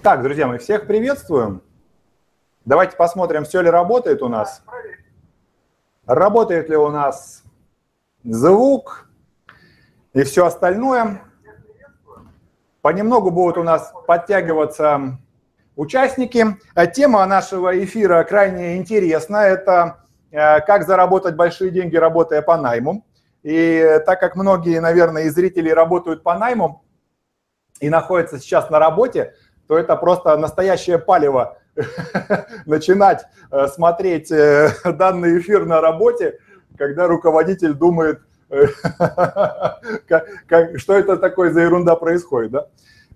Так, друзья, мы всех приветствуем. Давайте посмотрим, все ли работает у нас. Работает ли у нас звук и все остальное. Понемногу будут у нас подтягиваться участники. Тема нашего эфира крайне интересна. Это э, как заработать большие деньги, работая по найму. И так как многие, наверное, из зрителей работают по найму и находятся сейчас на работе, то это просто настоящее палево начинать э, смотреть э, данный эфир на работе, когда руководитель думает, э, что это такое за ерунда происходит, да?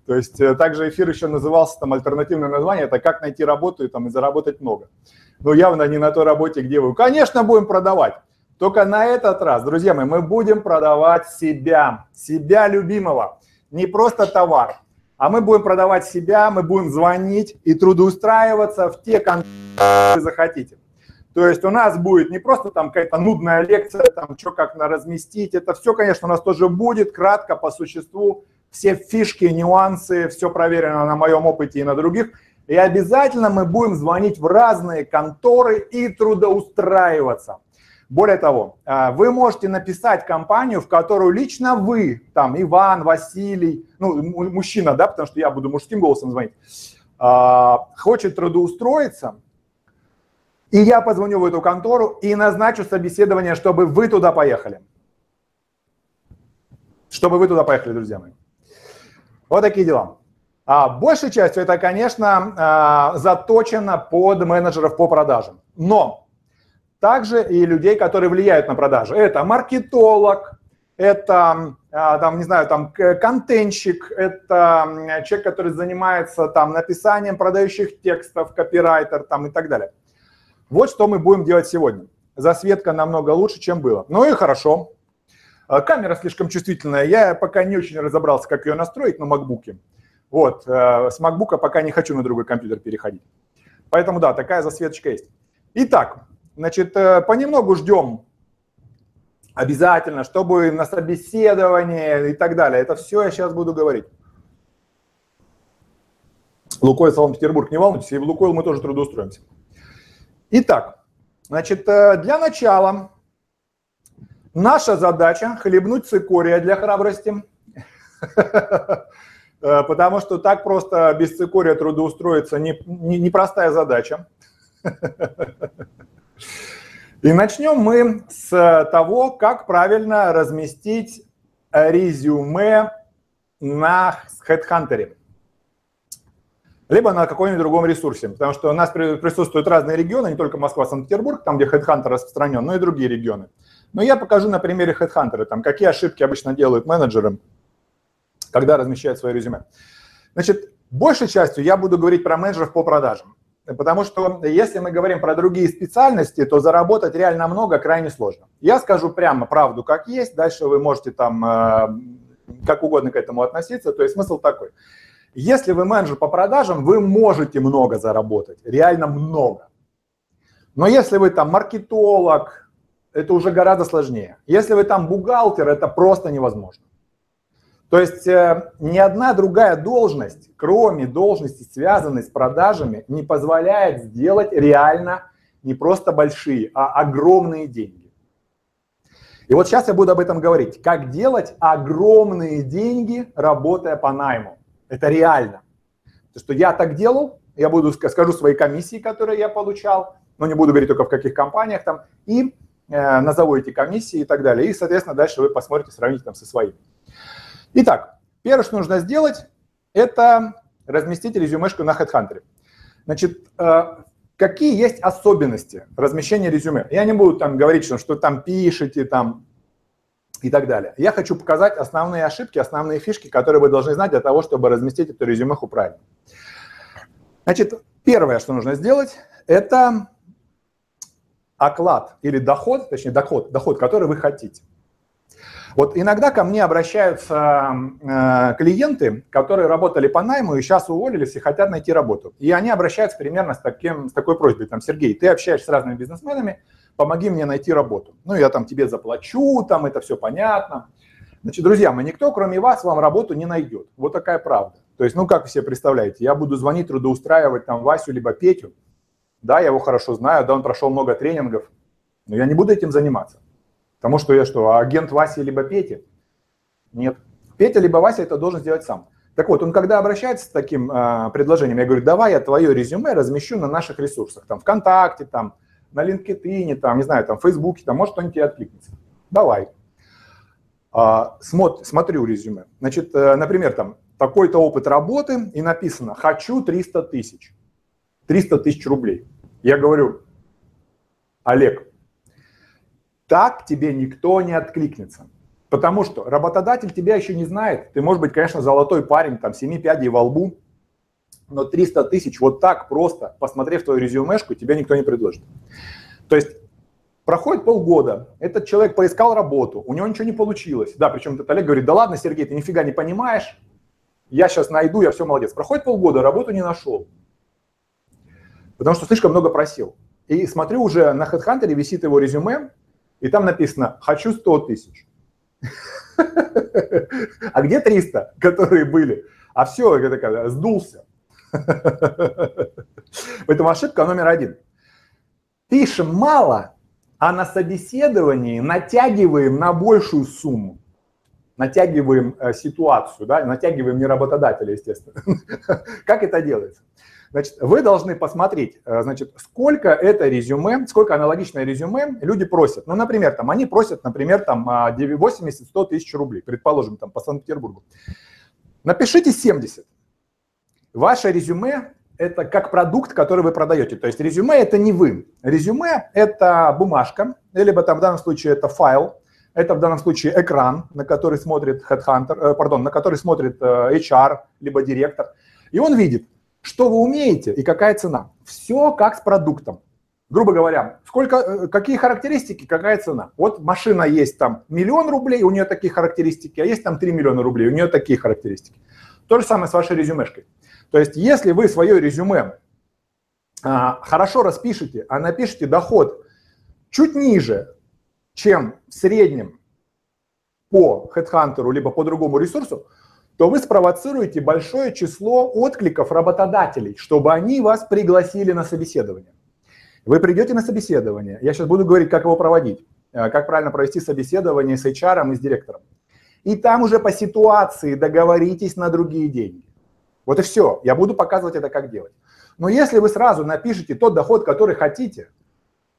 То есть также эфир еще назывался, там альтернативное название, это как найти работу и, там, и заработать много. Но явно не на той работе, где вы. Конечно, будем продавать. Только на этот раз, друзья мои, мы будем продавать себя, себя любимого. Не просто товар, а мы будем продавать себя, мы будем звонить и трудоустраиваться в те контакты, которые захотите. То есть у нас будет не просто там какая-то нудная лекция, там что как на разместить, это все, конечно, у нас тоже будет, кратко, по существу, все фишки, нюансы, все проверено на моем опыте и на других. И обязательно мы будем звонить в разные конторы и трудоустраиваться. Более того, а, вы можете написать компанию, в которую лично вы, там, Иван, Василий, ну, мужчина, да, потому что я буду мужским голосом звонить, а, хочет трудоустроиться, и я позвоню в эту контору и назначу собеседование, чтобы вы туда поехали. Чтобы вы туда поехали, друзья мои. Вот такие дела. А большей частью это, конечно, а, заточено под менеджеров по продажам. Но также и людей, которые влияют на продажи. Это маркетолог, это, а, там, не знаю, там, контентщик, это человек, который занимается там написанием продающих текстов, копирайтер там и так далее. Вот что мы будем делать сегодня. Засветка намного лучше, чем было. Ну и хорошо. А, камера слишком чувствительная. Я пока не очень разобрался, как ее настроить на макбуке. Вот, э, с макбука пока не хочу на другой компьютер переходить. Поэтому да, такая засветочка есть. Итак, Значит, э, понемногу ждем обязательно, чтобы на собеседование и так далее. Это все я сейчас буду говорить. Лукойл Санкт-Петербург, не волнуйтесь, и в Лукойл мы тоже трудоустроимся. Итак, значит, э, для начала наша задача хлебнуть цикория для храбрости. Э, потому что так просто без цикория трудоустроиться непростая не, не задача. И начнем мы с того, как правильно разместить резюме на HeadHunter. Либо на каком-нибудь другом ресурсе, потому что у нас присутствуют разные регионы, не только Москва, Санкт-Петербург, там, где HeadHunter распространен, но и другие регионы. Но я покажу на примере HeadHunter, там, какие ошибки обычно делают менеджеры, когда размещают свое резюме. Значит, большей частью я буду говорить про менеджеров по продажам. Потому что если мы говорим про другие специальности, то заработать реально много крайне сложно. Я скажу прямо правду, как есть, дальше вы можете там э, как угодно к этому относиться. То есть смысл такой. Если вы менеджер по продажам, вы можете много заработать, реально много. Но если вы там маркетолог, это уже гораздо сложнее. Если вы там бухгалтер, это просто невозможно. То есть э, ни одна другая должность, кроме должности, связанной с продажами, не позволяет сделать реально не просто большие, а огромные деньги. И вот сейчас я буду об этом говорить. Как делать огромные деньги, работая по найму. Это реально. То, что я так делал, я буду скажу свои комиссии, которые я получал, но не буду говорить только в каких компаниях там, и э, назову эти комиссии и так далее. И, соответственно, дальше вы посмотрите, сравните там со своими. Итак, первое, что нужно сделать, это разместить резюмешку на HeadHunter. Значит, э, какие есть особенности размещения резюме? Я не буду там говорить, что, что там пишете, там и так далее. Я хочу показать основные ошибки, основные фишки, которые вы должны знать для того, чтобы разместить эту резюмеху правильно. Значит, первое, что нужно сделать, это оклад или доход, точнее доход, доход, который вы хотите. Вот иногда ко мне обращаются э, клиенты, которые работали по найму и сейчас уволились и хотят найти работу. И они обращаются примерно с, таким, с такой просьбой, там, Сергей, ты общаешься с разными бизнесменами, помоги мне найти работу. Ну, я там тебе заплачу, там это все понятно. Значит, друзья мои, никто, кроме вас, вам работу не найдет. Вот такая правда. То есть, ну, как вы себе представляете, я буду звонить, трудоустраивать там Васю либо Петю, да, я его хорошо знаю, да, он прошел много тренингов, но я не буду этим заниматься. Потому что я что, агент Васи либо Пети? Нет. Петя либо Вася это должен сделать сам. Так вот, он когда обращается с таким э, предложением, я говорю, давай я твое резюме размещу на наших ресурсах, там, ВКонтакте, там, на LinkedIn, там, не знаю, там, в Фейсбуке, там, может, кто-нибудь тебе откликнется. Давай. А, смотр, смотрю резюме. Значит, э, например, там, такой-то опыт работы, и написано, хочу 300 тысяч. 300 тысяч рублей. Я говорю, Олег, так тебе никто не откликнется. Потому что работодатель тебя еще не знает. Ты, может быть, конечно, золотой парень, там, 7 пядей во лбу, но 300 тысяч вот так просто, посмотрев твою резюмешку, тебя никто не предложит. То есть проходит полгода, этот человек поискал работу, у него ничего не получилось. Да, причем этот Олег говорит, да ладно, Сергей, ты нифига не понимаешь, я сейчас найду, я все молодец. Проходит полгода, работу не нашел, потому что слишком много просил. И смотрю уже на HeadHunter висит его резюме, и там написано «хочу 100 тысяч». А где 300, которые были? А все, я такая, сдулся. Поэтому ошибка номер один. Пишем мало, а на собеседовании натягиваем на большую сумму. Натягиваем э, ситуацию, да, натягиваем не работодателя, естественно. Как это делается? Значит, вы должны посмотреть, э, значит, сколько это резюме, сколько аналогичное резюме люди просят. Ну, например, там, они просят, например, там 80-100 а, тысяч рублей, предположим, там, по Санкт-Петербургу. Напишите 70. Ваше резюме – это как продукт, который вы продаете. То есть резюме – это не вы. Резюме – это бумажка, либо там в данном случае это файл, это в данном случае экран, на который смотрит headhunter, э, пардон, на который смотрит э, HR, либо директор. И он видит, что вы умеете и какая цена. Все как с продуктом. Грубо говоря, сколько, э, какие характеристики, какая цена. Вот машина есть там миллион рублей, у нее такие характеристики, а есть там 3 миллиона рублей, у нее такие характеристики. То же самое с вашей резюмешкой. То есть если вы свое резюме а, хорошо распишете, а напишите доход чуть ниже, чем в среднем по HeadHunter либо по другому ресурсу, то вы спровоцируете большое число откликов работодателей, чтобы они вас пригласили на собеседование. Вы придете на собеседование, я сейчас буду говорить, как его проводить, э, как правильно провести собеседование с HR и с директором. И там уже по ситуации договоритесь на другие деньги. Вот и все. Я буду показывать это, как делать. Но если вы сразу напишите тот доход, который хотите,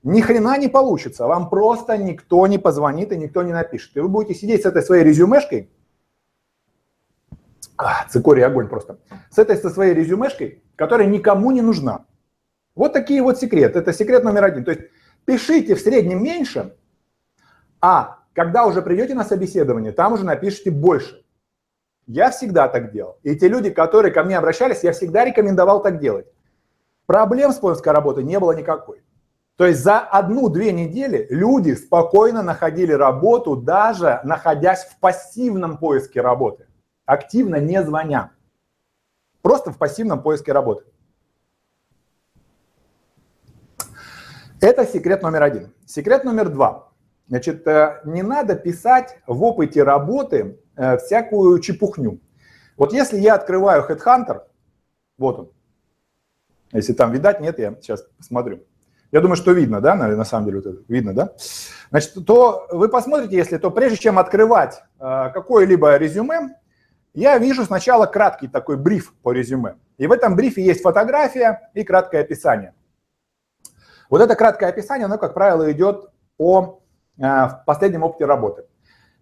ни хрена не получится. Вам просто никто не позвонит и никто не напишет. И вы будете сидеть с этой своей резюмешкой а, цикорий огонь просто. С этой со своей резюмешкой, которая никому не нужна. Вот такие вот секреты. Это секрет номер один. То есть пишите в среднем меньше, а когда уже придете на собеседование, там уже напишите больше. Я всегда так делал. И те люди, которые ко мне обращались, я всегда рекомендовал так делать. Проблем с поиском работы не было никакой. То есть за одну-две недели люди спокойно находили работу, даже находясь в пассивном поиске работы активно не звоня. Просто в пассивном поиске работы. Это секрет номер один. Секрет номер два. Значит, э, не надо писать в опыте работы э, всякую чепухню. Вот если я открываю Headhunter, вот он, если там видать, нет, я сейчас посмотрю. Я думаю, что видно, да, на, самом деле, вот это, видно, да? Значит, то вы посмотрите, если, то прежде чем открывать э, какое-либо резюме, я вижу сначала краткий такой бриф по резюме. И в этом брифе есть фотография и краткое описание. Вот это краткое описание, оно, как правило, идет о э, последнем опыте работы.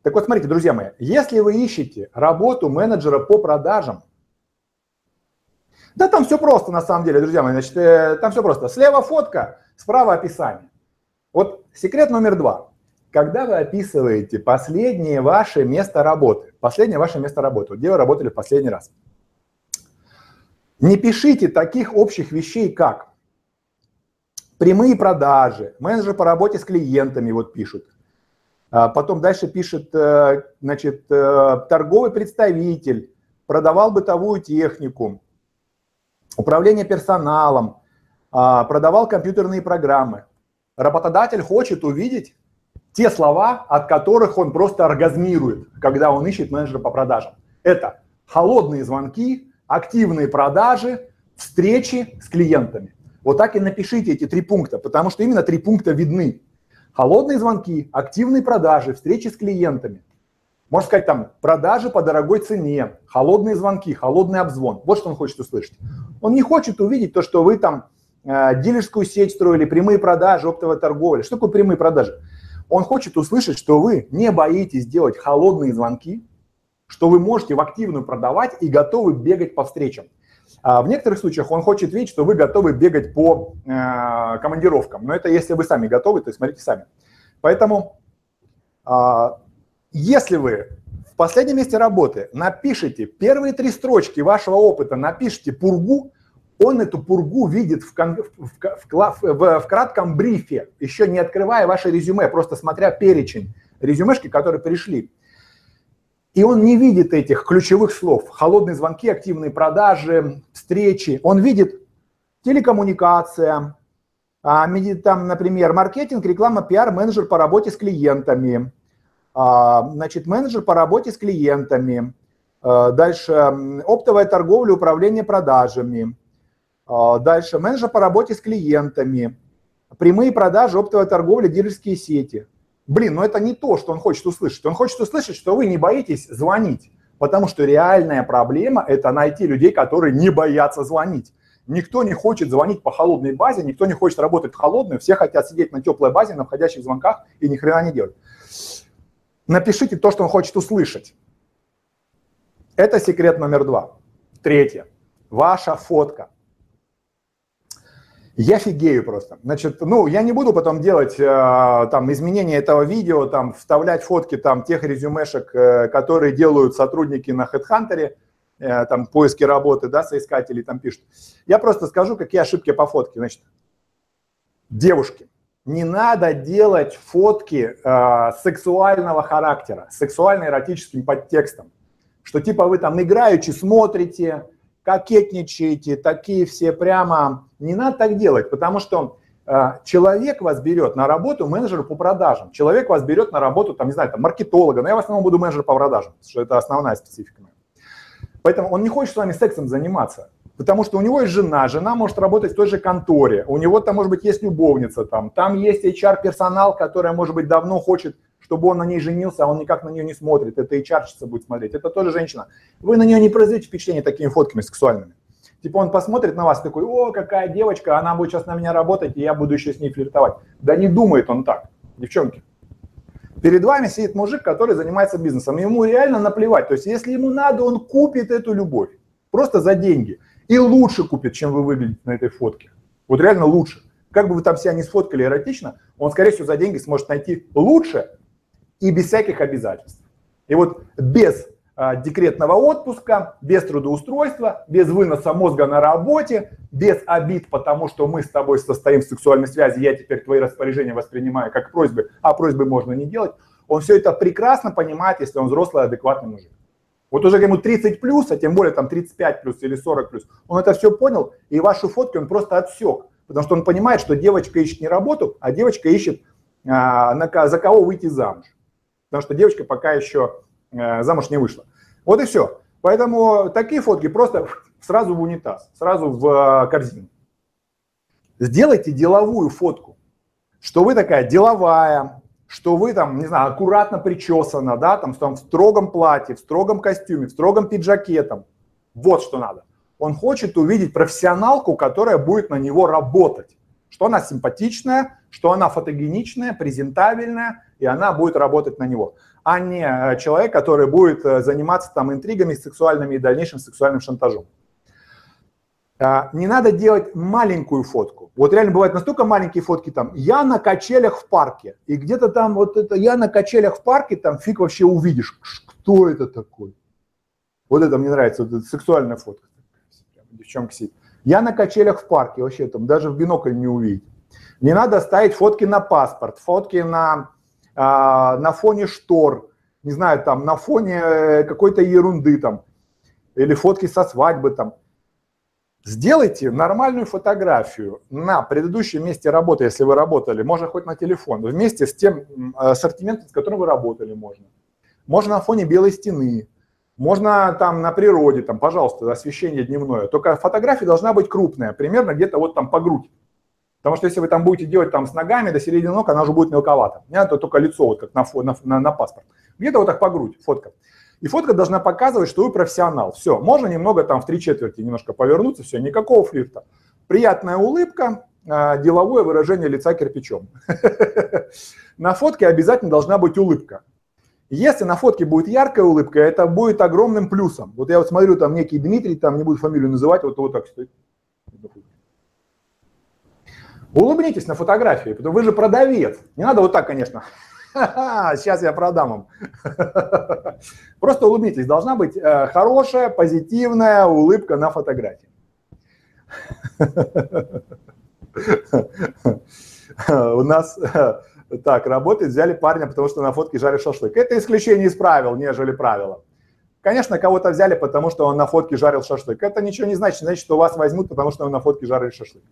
Так вот, смотрите, друзья мои, если вы ищете работу менеджера по продажам, да там все просто на самом деле, друзья мои, значит, э, там все просто. Слева фотка, справа описание. Вот секрет номер два. Когда вы описываете последнее ваше место работы, последнее ваше место работы, где вы работали в последний раз, не пишите таких общих вещей, как прямые продажи, менеджер по работе с клиентами вот пишут. А потом дальше пишет, э, значит, э, торговый представитель, продавал бытовую технику, управление персоналом, а, продавал компьютерные программы. Работодатель хочет увидеть те слова, от которых он просто оргазмирует, когда он ищет менеджера по продажам. Это холодные звонки, активные продажи, встречи с клиентами. Вот так и напишите эти три пункта, потому что именно три пункта видны. Холодные звонки, активные продажи, встречи с клиентами. Можно сказать там продажи по дорогой цене, холодные звонки, холодный обзвон. Вот что он хочет услышать. Он не хочет увидеть то, что вы там э, дилерскую сеть строили, прямые продажи, оптовая торговля. Что такое прямые продажи? Он хочет услышать, что вы не боитесь делать холодные звонки, что вы можете в активную продавать и готовы бегать по встречам. А в некоторых случаях он хочет видеть, что вы готовы бегать по э, командировкам. Но это если вы сами готовы, то есть смотрите сами. Поэтому, э, если вы в последнем месте работы напишите первые три строчки вашего опыта, напишите пургу, он эту пургу видит в, кон, в, в, в, в кратком брифе, еще не открывая ваше резюме, просто смотря перечень резюмешки, которые пришли. И он не видит этих ключевых слов. Холодные звонки, активные продажи, встречи. Он видит телекоммуникация, а, там, например, маркетинг, реклама, пиар, менеджер по работе с клиентами, а, значит, менеджер по работе с клиентами, а, дальше оптовая торговля, управление продажами, дальше менеджер по работе с клиентами, прямые продажи, оптовая торговля, дилерские сети. Блин, но это не то, что он хочет услышать. Он хочет услышать, что вы не боитесь звонить. Потому что реальная проблема – это найти людей, которые не боятся звонить. Никто не хочет звонить по холодной базе, никто не хочет работать в холодной, все хотят сидеть на теплой базе, на входящих звонках и ни хрена не делать. Напишите то, что он хочет услышать. Это секрет номер два. Третье. Ваша фотка. Я фигею просто. Значит, ну, я не буду потом делать э, там изменения этого видео, там вставлять фотки там тех резюмешек, э, которые делают сотрудники на HeadHunter, э, там поиски работы, да, соискатели там пишут. Я просто скажу, какие ошибки по фотке. Значит, девушки, не надо делать фотки э, сексуального характера, сексуально-эротическим подтекстом, что типа вы там играючи смотрите, кокетничаете, такие все прямо... Не надо так делать, потому что э, человек вас берет на работу менеджера по продажам. Человек вас берет на работу, там, не знаю, там, маркетолога, но я в основном буду менеджер по продажам, потому что это основная специфика. Поэтому он не хочет с вами сексом заниматься, потому что у него есть жена, жена может работать в той же конторе, у него там, может быть, есть любовница, там, там есть HR-персонал, который, может быть, давно хочет чтобы он на ней женился, а он никак на нее не смотрит, это чарчица будет смотреть, это тоже женщина. Вы на нее не произведете впечатление такими фотками сексуальными. Типа он посмотрит на вас такой, о, какая девочка, она будет сейчас на меня работать, и я буду еще с ней флиртовать. Да не думает он так, девчонки. Перед вами сидит мужик, который занимается бизнесом. Ему реально наплевать. То есть, если ему надо, он купит эту любовь. Просто за деньги. И лучше купит, чем вы выглядите на этой фотке. Вот реально лучше. Как бы вы там себя не сфоткали эротично, он, скорее всего, за деньги сможет найти лучше, и без всяких обязательств. И вот без а, декретного отпуска, без трудоустройства, без выноса мозга на работе, без обид, потому что мы с тобой состоим в сексуальной связи, я теперь твои распоряжения воспринимаю как просьбы, а просьбы можно не делать, он все это прекрасно понимает, если он взрослый, адекватный мужик. Вот уже ему 30 плюс, а тем более там 35 плюс или 40 плюс, он это все понял, и ваши фотки он просто отсек, потому что он понимает, что девочка ищет не работу, а девочка ищет, а, на, за кого выйти замуж потому что девочка пока еще э, замуж не вышла. Вот и все. Поэтому такие фотки просто сразу в унитаз, сразу в э, корзину. Сделайте деловую фотку, что вы такая деловая, что вы там, не знаю, аккуратно причесана, да, там, там в строгом платье, в строгом костюме, в строгом пиджаке, там. Вот что надо. Он хочет увидеть профессионалку, которая будет на него работать что она симпатичная, что она фотогеничная, презентабельная, и она будет работать на него, а не э, человек, который будет э, заниматься там интригами сексуальными и дальнейшим сексуальным шантажом. А, не надо делать маленькую фотку. Вот реально бывают настолько маленькие фотки там, я на качелях в парке, и где-то там вот это, я на качелях в парке, там фиг вообще увидишь, кто это такой. Вот это мне нравится, вот эта сексуальная фотка. Девчонка сидит. Я на качелях в парке, вообще там даже в бинокль не увидеть. Не надо ставить фотки на паспорт, фотки на, а, на фоне штор, не знаю, там, на фоне э, какой-то ерунды там, или фотки со свадьбы там. Сделайте нормальную фотографию на предыдущем месте работы, если вы работали, можно хоть на телефон, вместе с тем ассортиментом, с которым вы работали можно. Можно на фоне белой стены, Можно там на природе, там, пожалуйста, освещение дневное. Только фотография должна быть крупная, примерно где-то вот там по грудь. Потому что если вы там будете делать там с ногами до середины ног, она уже будет мелковата. Мне это только лицо, вот как на, на, на, на паспорт. Где-то вот так по грудь фотка. И фотка должна показывать, что вы профессионал. Все, можно немного там в три четверти немножко повернуться, все, никакого флирта. Приятная улыбка, а, деловое выражение лица кирпичом. На фотке обязательно должна быть улыбка. Если на фотке будет яркая улыбка, это будет огромным плюсом. Вот я вот смотрю, там некий Дмитрий, там не буду фамилию называть, вот, вот так стоит. Улыбнитесь на фотографии, потому вы же продавец. Не надо вот так, конечно. Сейчас я продам вам. Просто улыбнитесь. Должна быть э, хорошая, позитивная улыбка на фотографии. У нас э, так работает, взяли парня, потому что на фотке жарит шашлык. Это исключение из правил, нежели правило. Конечно, кого-то взяли, потому что он на фотке жарил шашлык. Это ничего не значит, значит, что вас возьмут, потому что он на фотке жарит шашлык.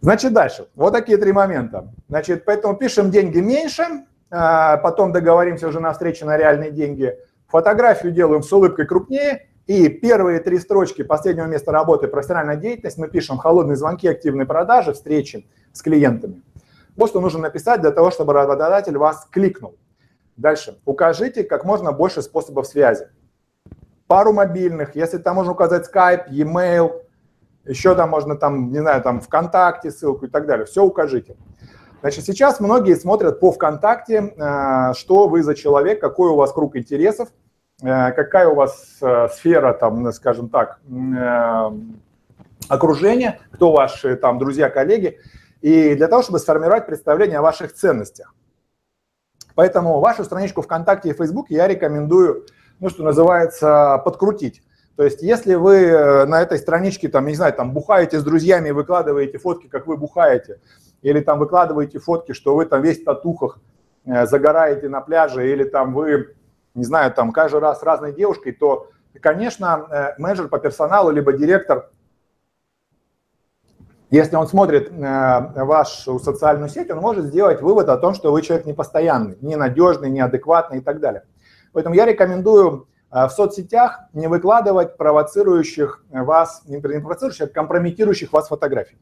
Значит, дальше. Вот такие три момента. Значит, поэтому пишем деньги меньше, а, потом договоримся уже на встрече на реальные деньги. Фотографию делаем с улыбкой крупнее, и первые три строчки последнего места работы профессиональная деятельность мы пишем холодные звонки, активные продажи, встречи с клиентами. Вот что нужно написать для того, чтобы работодатель вас кликнул. Дальше. Укажите как можно больше способов связи. Пару мобильных, если там можно указать Skype, e-mail, еще там можно там, не знаю, там ВКонтакте ссылку и так далее. Все укажите. Значит, сейчас многие смотрят по ВКонтакте, э, что вы за человек, какой у вас круг интересов, э, какая у вас э, сфера, там, скажем так, окружения, кто ваши там друзья, коллеги, и для того, чтобы сформировать представление о ваших ценностях. Поэтому вашу страничку ВКонтакте и Фейсбуке я рекомендую, ну, что называется, подкрутить. То есть, если вы э, на этой страничке, там, не знаю, там, бухаете с друзьями, выкладываете фотки, как вы бухаете, или там выкладываете фотки, что вы там весь в татухах э, загораете на пляже, или там вы, не знаю, там каждый раз с разной девушкой, то, конечно, э, менеджер по персоналу, либо директор, если он смотрит вашу социальную сеть, он может сделать вывод о том, что вы человек непостоянный, ненадежный, неадекватный и так далее. Поэтому я рекомендую а в соцсетях не выкладывать провоцирующих вас, не провоцирующих, а компрометирующих вас фотографий.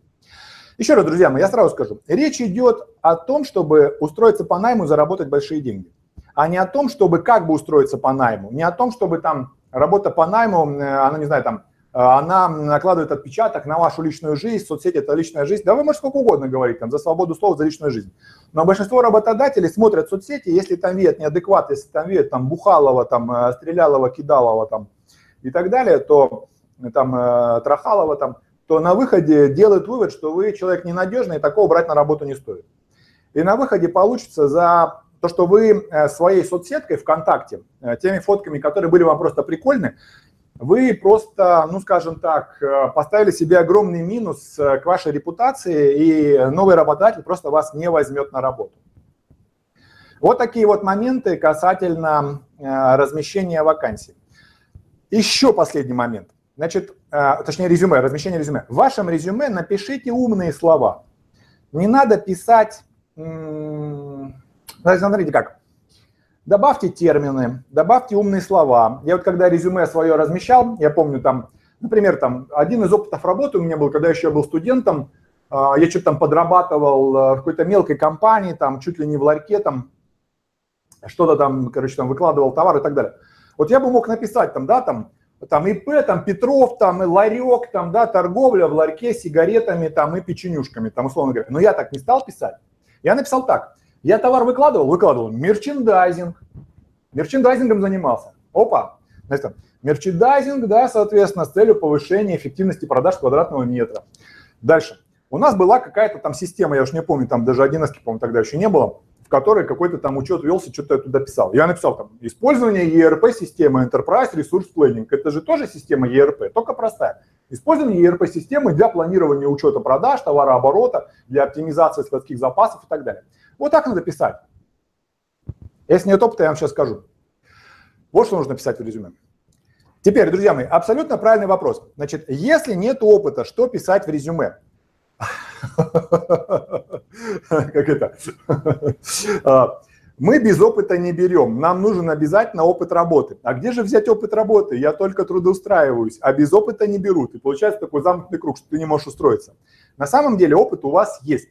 Еще раз, друзья мои, я сразу скажу. Речь идет о том, чтобы устроиться по найму и заработать большие деньги, а не о том, чтобы как бы устроиться по найму, не о том, чтобы там работа по найму, э, она, не знаю, там, э, она накладывает отпечаток на вашу личную жизнь, соцсети – это личная жизнь. Да вы можете сколько угодно говорить, там, за свободу слова, за личную жизнь. Но большинство работодателей смотрят соцсети, если там видят неадекват, если там видят там Бухалова, там э, Стрелялова, Кидалова там и так далее, то э, там э, Трахалова там, то на выходе делают вывод, что вы человек ненадежный, и такого брать на работу не стоит. И на выходе получится за то, что вы своей соцсеткой ВКонтакте, теми фотками, которые были вам просто прикольны, вы просто, ну скажем так, э, поставили себе огромный минус э, к вашей репутации, и новый работодатель просто вас не возьмет на работу. Вот такие вот моменты касательно э, размещения вакансий. Еще последний момент. Значит, точнее резюме, размещение резюме. В вашем резюме напишите умные слова. Не надо писать, смотрите как, добавьте термины, добавьте умные слова. Я вот когда резюме свое размещал, я помню там, например, там один из опытов работы у меня был, когда еще был студентом, а, я что-то там подрабатывал а, в какой-то мелкой компании, там чуть ли не в ларьке, там что-то там, короче, там выкладывал товар и так далее. Вот я бы мог написать там, да, там, там ИП, там Петров, там и ларек, там, да, торговля в ларьке сигаретами, там и печенюшками, там, условно говоря. Но я так не стал писать. Я написал так. Я товар выкладывал? Выкладывал. Мерчендайзинг. Мерчендайзингом занимался. Опа. Значит, мерчендайзинг, да, соответственно, с целью повышения эффективности продаж квадратного метра. Дальше. У нас была какая-то там система, я уж не помню, там даже 11, по-моему, тогда еще не было, в которой какой-то там учет велся, что-то я туда писал. Я написал там использование ERP-системы Enterprise Resource Planning. Это же тоже система ERP, только простая. Использование ERP-системы для планирования учета продаж, товарооборота, для оптимизации складских запасов и так далее. Вот так надо писать. Если нет опыта, я вам сейчас скажу. Вот что нужно писать в резюме. Теперь, друзья мои, абсолютно правильный вопрос. Значит, если нет опыта, что писать в резюме? Как это? А, Мы без опыта не берем, нам нужен обязательно опыт работы. А где же взять опыт работы? Я только трудоустраиваюсь, а без опыта не берут. И получается такой замкнутый круг, что ты не можешь устроиться. На самом деле опыт у вас есть.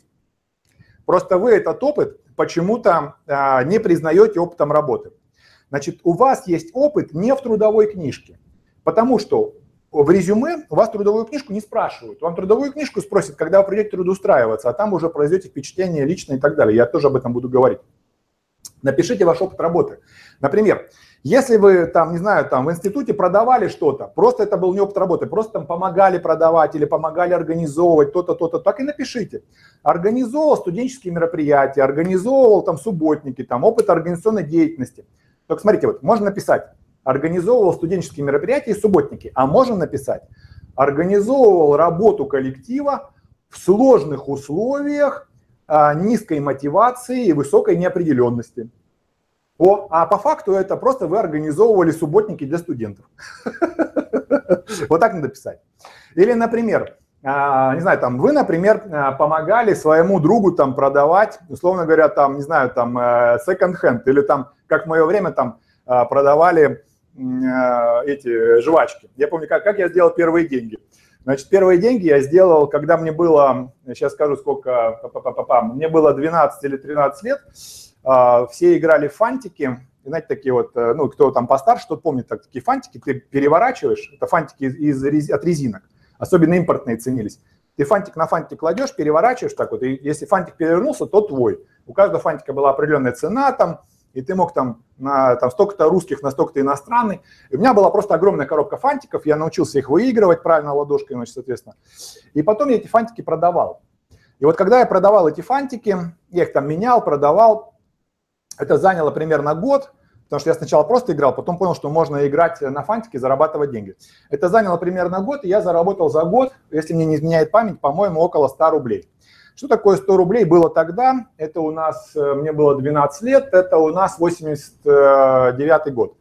Просто вы этот опыт почему-то а, не признаете опытом работы. Значит, у вас есть опыт не в трудовой книжке, потому что в резюме у вас трудовую книжку не спрашивают. Вам трудовую книжку спросят, когда вы придете трудоустраиваться, а там уже произведете впечатление личное и так далее. Я тоже об этом буду говорить. Напишите ваш опыт работы. Например, если вы там, не знаю, там в институте продавали что-то, просто это был не опыт работы, просто там помогали продавать или помогали организовывать то-то, то-то, так и напишите. Организовывал студенческие мероприятия, организовывал там субботники, там опыт организационной деятельности. Только смотрите, вот можно написать, организовывал студенческие мероприятия и субботники, а можно написать, организовывал работу коллектива в сложных условиях а, низкой мотивации и высокой неопределенности. О, а по факту это просто вы организовывали субботники для студентов. Вот так надо писать. Или, например, а, не знаю, там, вы, например, а, помогали своему другу там продавать, условно говоря, там, не знаю, там, секонд-хенд, или там, как в мое время, там, продавали эти жвачки. Я помню, как, как я сделал первые деньги. Значит, первые деньги я сделал, когда мне было, сейчас скажу сколько, мне было 12 или 13 лет, а, все играли в фантики, знаете, такие вот, э, ну, кто там постарше, тот помнит так, такие фантики, ты переворачиваешь, это фантики из, из, от резинок, особенно импортные ценились. Ты фантик на фантик кладешь, переворачиваешь так вот, и если фантик перевернулся, то твой. У каждого фантика была определенная цена там, и ты мог там на там, столько-то русских, на столько-то иностранный. И у меня была просто огромная коробка фантиков, я научился их выигрывать правильно ладошкой, значит, соответственно. И потом я эти фантики продавал. И вот когда я продавал эти фантики, я их там менял, продавал, это заняло примерно год, потому что я сначала просто играл, потом понял, что можно играть на фантике, зарабатывать деньги. Это заняло примерно год, и я заработал за год, если мне не изменяет память, по-моему, около 100 рублей. Что такое 100 рублей было тогда? Это у нас, э, мне было 12 лет, это у нас 89 год.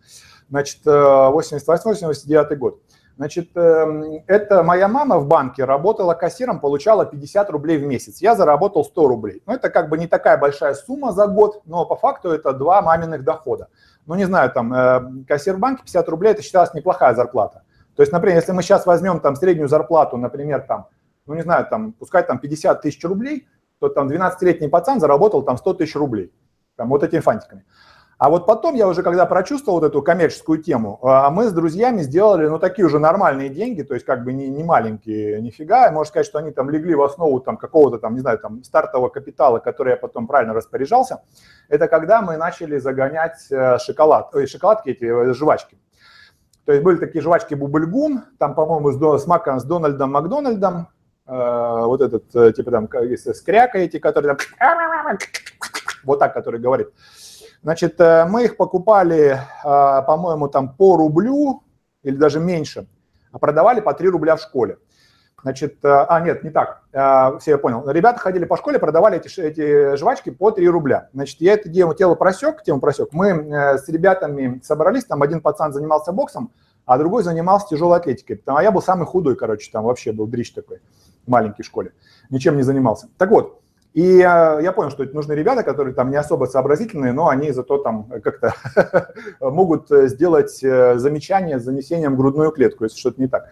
Значит, 88-89 э, год. Значит, эм, это моя мама в банке работала кассиром, получала 50 рублей в месяц. Я заработал 100 рублей. Ну, это как бы не такая большая сумма за год, но по факту это два маминых дохода. Ну, не знаю, там, э, кассир в банке 50 рублей, это считалось неплохая зарплата. То есть, например, если мы сейчас возьмем там среднюю зарплату, например, там ну не знаю, там, пускай там 50 тысяч рублей, то там 12-летний пацан заработал там 100 тысяч рублей, там вот этими фантиками. А вот потом я уже, когда прочувствовал вот эту коммерческую тему, а мы с друзьями сделали, ну, такие уже нормальные деньги, то есть как бы не, не маленькие нифига, можно сказать, что они там легли в основу там какого-то там, не знаю, там стартового капитала, который я потом правильно распоряжался. Это когда мы начали загонять э, шоколад, ой, шоколадки эти, э, жвачки. То есть были такие жвачки Бубльгум, там, по-моему, с, с маком, с Дональдом Макдональдом, Э, вот этот, э, типа там, если скрякаете, который там, вот так, который говорит. Значит, э, мы их покупали, по-моему, там по рублю или даже меньше, а продавали по 3 рубля в школе. Значит, а нет, не так, все я понял. Ребята ходили по школе, продавали эти, эти жвачки по 3 рубля. Значит, я это дело, тело просек, тему просек. Мы с ребятами собрались, там один пацан занимался боксом, а другой занимался тяжелой атлетикой. А я был самый худой, короче, там вообще был дрищ такой маленькой школе, ничем не занимался. Так вот, и я понял, что это нужны ребята, которые там не особо сообразительные, но они зато там как-то могут сделать э, замечание с занесением в грудную клетку, если что-то не так.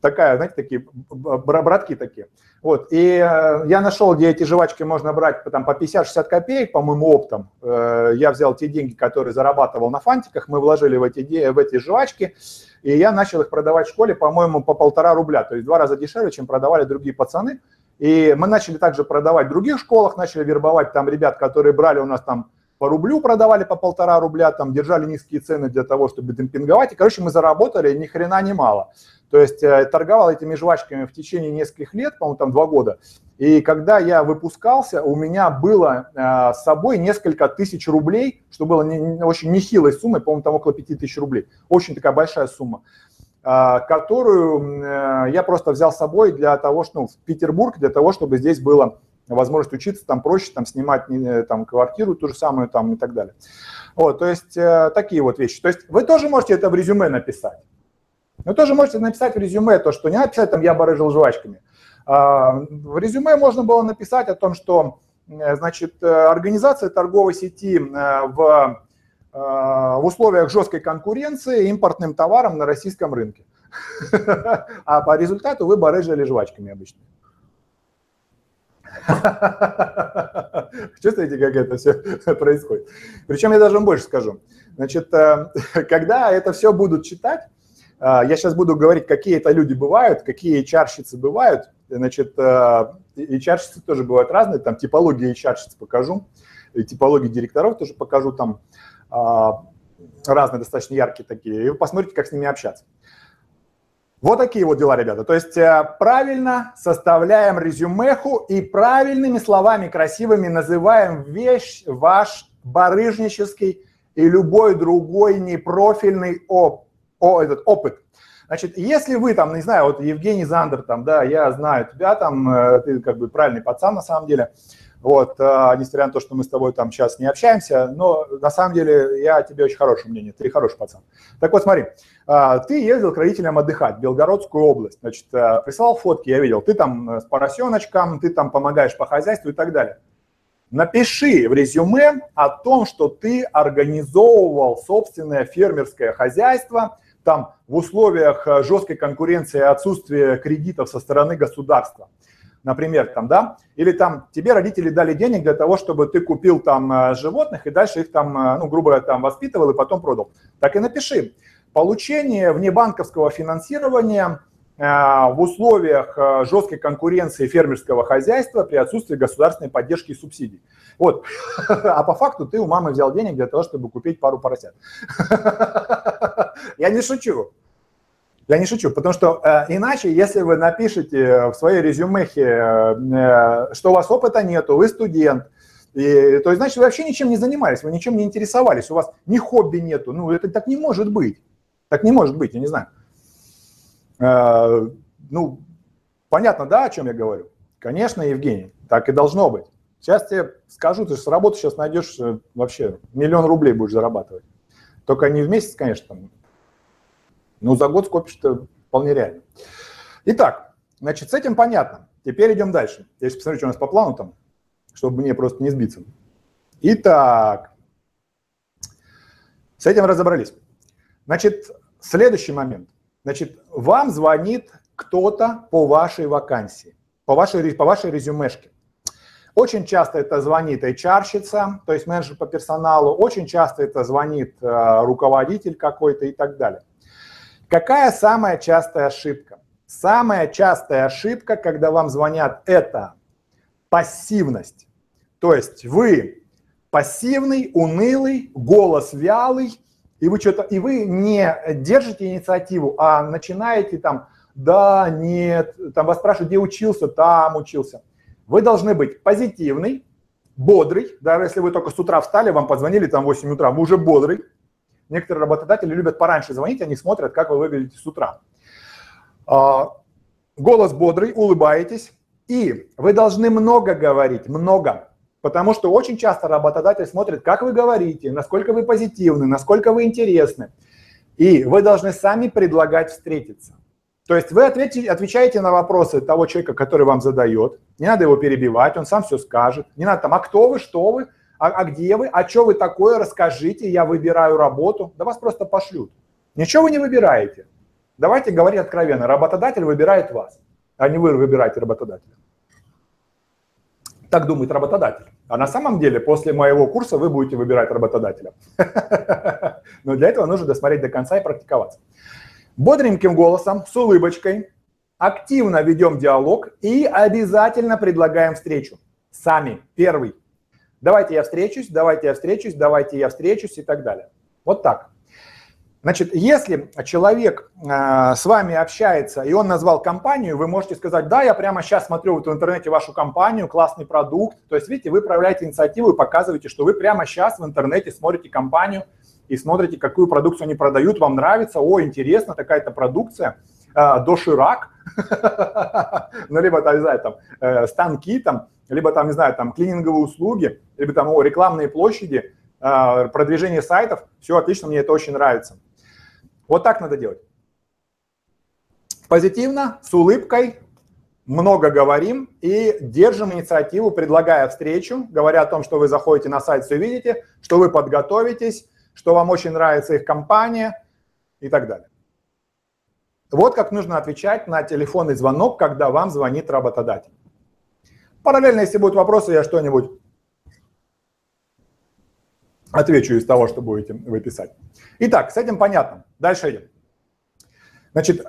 Такая, знаете, такие братки такие. Вот, и э, я нашел, где эти жвачки можно брать там, по 50-60 копеек, по-моему, оптом. Э, я взял те деньги, которые зарабатывал на фантиках, мы вложили в эти, в эти жвачки, и я начал их продавать в школе, по-моему, по полтора рубля, то есть в два раза дешевле, чем продавали другие пацаны. И мы начали также продавать в других школах, начали вербовать там ребят, которые брали у нас там по рублю продавали по полтора рубля, там держали низкие цены для того, чтобы демпинговать. И, короче, мы заработали ни хрена не мало. То есть э, торговал этими жвачками в течение нескольких лет, по-моему, там два года. И когда я выпускался, у меня было э, с собой несколько тысяч рублей, что было не, не, очень нехилой суммой, по-моему, там около пяти тысяч рублей. Очень такая большая сумма которую э, я просто взял с собой для того, что ну, в Петербург, для того, чтобы здесь было возможность учиться, там проще, там снимать э, там квартиру ту же самую там и так далее. Вот, то есть э, такие вот вещи. То есть вы тоже можете это в резюме написать. Вы тоже можете написать в резюме то, что не написать там «я барыжил жвачками». А, в резюме можно было написать о том, что значит, организация торговой сети в, в условиях жесткой конкуренции импортным товаром на российском рынке. А по результату вы барыжили жвачками обычно. Чувствуете, как это все происходит? Причем я даже вам больше скажу. Значит, э, когда это все будут читать, э, я сейчас буду говорить, какие это люди бывают, какие чарщицы бывают. Значит, э, и чарщицы тоже бывают разные, там типологии чарщиц покажу, и типологии директоров тоже покажу, там разные, достаточно яркие такие, и вы посмотрите, как с ними общаться. Вот такие вот дела, ребята. То есть э, правильно составляем резюмеху и правильными словами красивыми называем вещь ваш барыжнический и любой другой непрофильный оп, о, этот опыт. Значит, если вы там, не знаю, вот Евгений Зандер там, да, я знаю тебя там, э, ты как бы правильный пацан на самом деле, вот, э, несмотря на то, что мы с тобой там сейчас не общаемся, но на самом деле я тебе очень хорошее мнение, ты хороший пацан. Так вот, смотри, э, ты ездил к родителям отдыхать в Белгородскую область, значит, э, прислал фотки, я видел, ты там с поросеночком, ты там помогаешь по хозяйству и так далее. Напиши в резюме о том, что ты организовывал собственное фермерское хозяйство, там в условиях жесткой конкуренции и отсутствия кредитов со стороны государства например, там, да, или там тебе родители дали денег для того, чтобы ты купил там э, животных и дальше их там, э, ну, грубо говоря, там воспитывал и потом продал. Так и напиши. Получение внебанковского финансирования э, в условиях жесткой конкуренции фермерского хозяйства при отсутствии государственной поддержки и субсидий. Вот. А по факту ты у мамы взял денег для того, чтобы купить пару поросят. Я не шучу. Я не шучу, потому что э, иначе, если вы напишете в своей резюмехе, э, что у вас опыта нету, вы студент, и, то есть, значит, вы вообще ничем не занимались, вы ничем не интересовались, у вас ни хобби нету. Ну, это так не может быть. Так не может быть, я не знаю. Э, ну, понятно, да, о чем я говорю? Конечно, Евгений, так и должно быть. Сейчас тебе скажу, ты же с работы сейчас найдешь э, вообще миллион рублей будешь зарабатывать. Только не в месяц, конечно, там, ну, за год скопишь-то вполне реально. Итак, значит, с этим понятно. Теперь идем дальше. Если посмотреть, что у нас по плану там, чтобы мне просто не сбиться. Итак, с этим разобрались. Значит, следующий момент. Значит, вам звонит кто-то по вашей вакансии, по вашей, по вашей резюмешке. Очень часто это звонит HR-щица, то есть менеджер по персоналу, очень часто это звонит э, руководитель какой-то и так далее. Какая самая частая ошибка? Самая частая ошибка, когда вам звонят, это пассивность. То есть вы пассивный, унылый, голос вялый, и вы что-то, и вы не держите инициативу, а начинаете там, да, нет, там вас спрашивают, где учился, там учился. Вы должны быть позитивный, бодрый, даже если вы только с утра встали, вам позвонили там в 8 утра, вы уже бодрый, Некоторые работодатели любят пораньше звонить, они смотрят, как вы выглядите с утра. А, голос бодрый, улыбаетесь, и вы должны много говорить, много. Потому что очень часто работодатель смотрит, как вы говорите, насколько вы позитивны, насколько вы интересны. И вы должны сами предлагать встретиться. То есть вы отвечаете на вопросы того человека, который вам задает. Не надо его перебивать, он сам все скажет. Не надо там, а кто вы, что вы, а, а где вы? А что вы такое? Расскажите, я выбираю работу. Да вас просто пошлют. Ничего вы не выбираете. Давайте говорить откровенно. Работодатель выбирает вас, а не вы выбираете работодателя. Так думает работодатель. А на самом деле после моего курса вы будете выбирать работодателя. Но для этого нужно досмотреть до конца и практиковаться. Бодреньким голосом, с улыбочкой, активно ведем диалог и обязательно предлагаем встречу. Сами, первый давайте я встречусь, давайте я встречусь, давайте я встречусь и так далее. Вот так. Значит, если человек э, с вами общается, и он назвал компанию, вы можете сказать, да, я прямо сейчас смотрю вот в интернете вашу компанию, классный продукт. То есть, видите, вы проявляете инициативу и показываете, что вы прямо сейчас в интернете смотрите компанию и смотрите, какую продукцию они продают, вам нравится, о, интересно, такая-то продукция, э, доширак, ну, либо, там, не знаю, там, э, станки, там, либо там, не знаю, там клининговые услуги, либо там о, рекламные площади, а, продвижение сайтов, все отлично, мне это очень нравится. Вот так надо делать. Позитивно, с улыбкой, много говорим и держим инициативу, предлагая встречу, говоря о том, что вы заходите на сайт, все видите, что вы подготовитесь, что вам очень нравится их компания и так далее. Вот как нужно отвечать на телефонный звонок, когда вам звонит работодатель. Параллельно, если будут вопросы, я что-нибудь отвечу из того, что будете вы писать. Итак, с этим понятно. Дальше идем. Значит,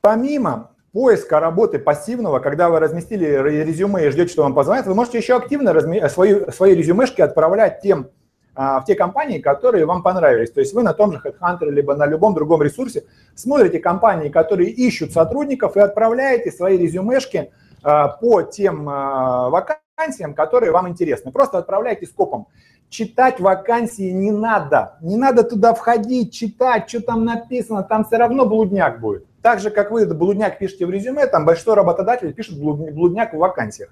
помимо поиска работы пассивного, когда вы разместили резюме и ждете, что вам позвонят, вы можете еще активно разми... свои, свои резюмешки отправлять тем, в те компании, которые вам понравились. То есть вы на том же HeadHunter, либо на любом другом ресурсе смотрите компании, которые ищут сотрудников и отправляете свои резюмешки а, по тем а, вакансиям, которые вам интересны. Просто отправляйте скопом. Читать вакансии не надо. Не надо туда входить, читать, что там написано. Там все равно блудняк будет. Так же, как вы блудняк пишете в резюме, там большой работодатель пишет блудняк в вакансиях.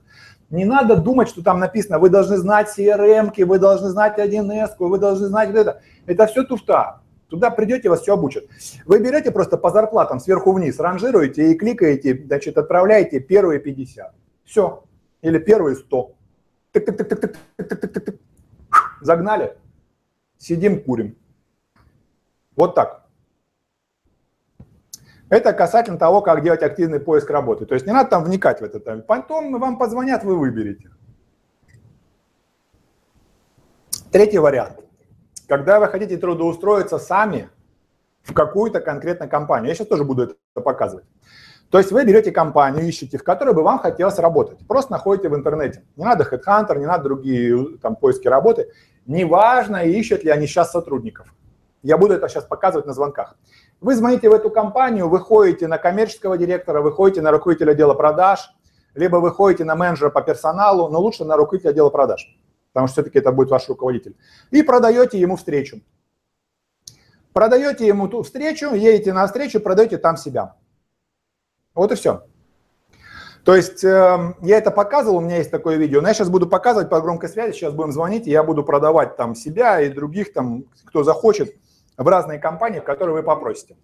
Не надо думать, что там написано, вы должны знать CRM, вы должны знать 1С, вы должны знать это. Это все туфта. Туда придете, вас все обучат. Вы берете просто по зарплатам сверху вниз, ранжируете и кликаете, значит, отправляете первые 50. Все. Или первые 100. Загнали. Сидим, курим. Вот так. Это касательно того, как делать активный поиск работы. То есть не надо там вникать в это. Потом вам позвонят, вы выберете. Третий вариант. Когда вы хотите трудоустроиться сами в какую-то конкретную компанию. Я сейчас тоже буду это показывать. То есть вы берете компанию, ищете, в которой бы вам хотелось работать. Просто находите в интернете. Не надо HeadHunter, не надо другие там, поиски работы. Неважно, ищут ли они сейчас сотрудников. Я буду это сейчас показывать на звонках. Вы звоните в эту компанию, выходите на коммерческого директора, выходите на руководителя отдела продаж, либо выходите на менеджера по персоналу, но лучше на руководителя отдела продаж, потому что все-таки это будет ваш руководитель, и продаете ему встречу. Продаете ему ту встречу, едете на встречу, продаете там себя. Вот и все. То есть э, я это показывал, у меня есть такое видео, но я сейчас буду показывать по громкой связи, сейчас будем звонить, и я буду продавать там себя и других там, кто захочет в разные компании, в которые вы попросите.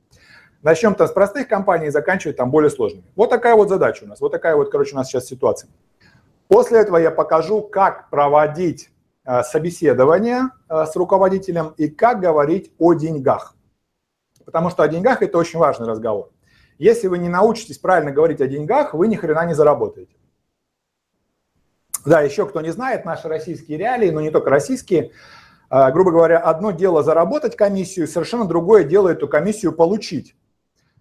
Начнем там с простых компаний и заканчивать там более сложными. Вот такая вот задача у нас, вот такая вот, короче, у нас сейчас ситуация. После этого я покажу, как проводить э, собеседование э, с руководителем и как говорить о деньгах. Потому что о деньгах это очень важный разговор. Если вы не научитесь правильно говорить о деньгах, вы ни хрена не заработаете. Да, еще кто не знает, наши российские реалии, но не только российские, грубо говоря, одно дело заработать комиссию, совершенно другое дело эту комиссию получить.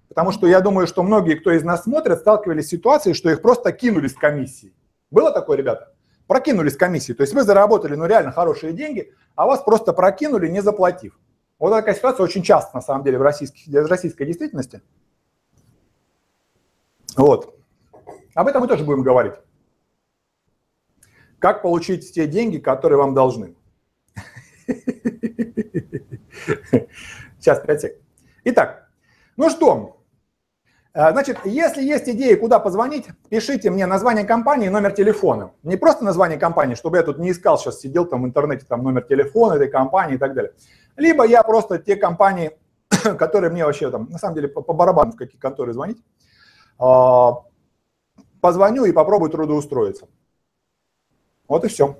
Потому что я думаю, что многие, кто из нас смотрит, сталкивались с ситуацией, что их просто кинули с комиссии. Было такое, ребята? Прокинули с комиссии. То есть вы заработали, ну, реально хорошие деньги, а вас просто прокинули, не заплатив. Вот такая ситуация очень часто, на самом деле, в, российской, в российской действительности. Вот. Об этом мы тоже будем говорить. Как получить те деньги, которые вам должны. Сейчас, 5 сек. Итак, ну что, э, Значит, если есть идеи, куда позвонить, пишите мне название компании и номер телефона. Не просто название компании, чтобы я тут не искал, сейчас сидел там в интернете, там номер телефона этой компании и так далее. Либо я просто те компании, которые мне вообще там, на самом деле, по, по барабану в какие конторы звонить, а, позвоню и попробую трудоустроиться. Вот и все.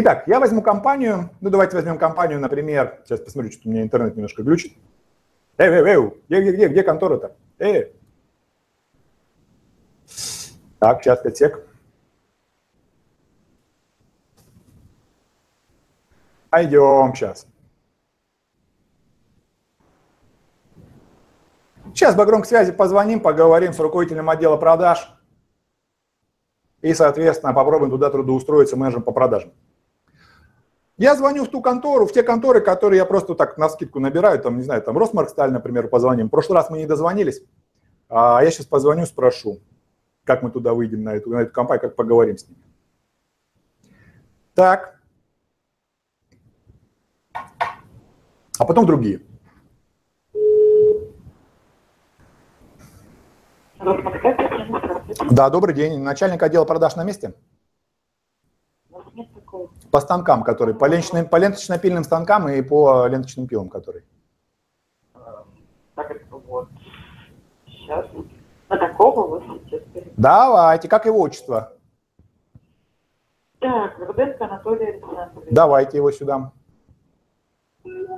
Итак, я возьму компанию, ну давайте возьмем компанию, например, сейчас посмотрю, что у меня интернет немножко глючит. Эй, эй, эй, где, где, где, где контора-то? Эй. Так, сейчас, 5 сек. Пойдем сейчас. Сейчас по громкой связи позвоним, поговорим с руководителем отдела продаж и, соответственно, попробуем туда трудоустроиться менеджером по продажам. Я звоню в ту контору, в те конторы, которые я просто так на скидку набираю, там, не знаю, там Росмарксталь, например, позвоним. В прошлый раз мы не дозвонились, а я сейчас позвоню, спрошу, как мы туда выйдем на эту, на эту компанию, как поговорим с ними. Так. А потом другие. Да, добрый день. Начальник отдела продаж на месте? По станкам, которые, по, ленточным, по ленточно-пильным станкам и по ленточным пилам, которые. Эм, так, вот. Сейчас. Подакова а вы сейчас Давайте. Как его отчество? Так, Руденко Анатолий Александрович. Давайте его сюда. Ну,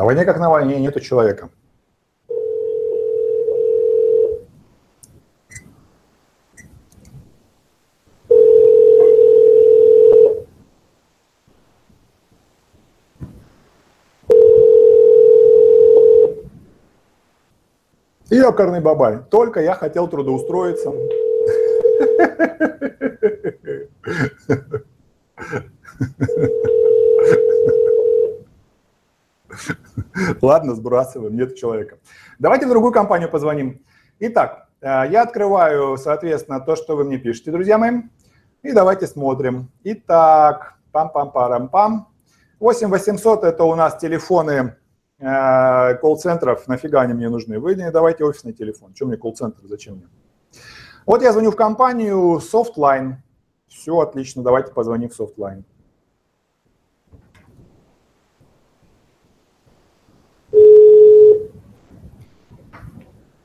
На войне как на войне нету человека. И ёкарный бабай. Только я хотел трудоустроиться. Ладно, сбрасываем, нет человека. Давайте в другую компанию позвоним. Итак, э, я открываю, соответственно, то, что вы мне пишете, друзья мои. И давайте смотрим. Итак, пам-пам-парам-пам. 8800 – это у нас телефоны э, колл-центров. Нафига они мне нужны? Вы не давайте офисный телефон. Чем мне колл-центр? Зачем мне? Вот я звоню в компанию Softline. Все отлично, давайте позвоним в Softline.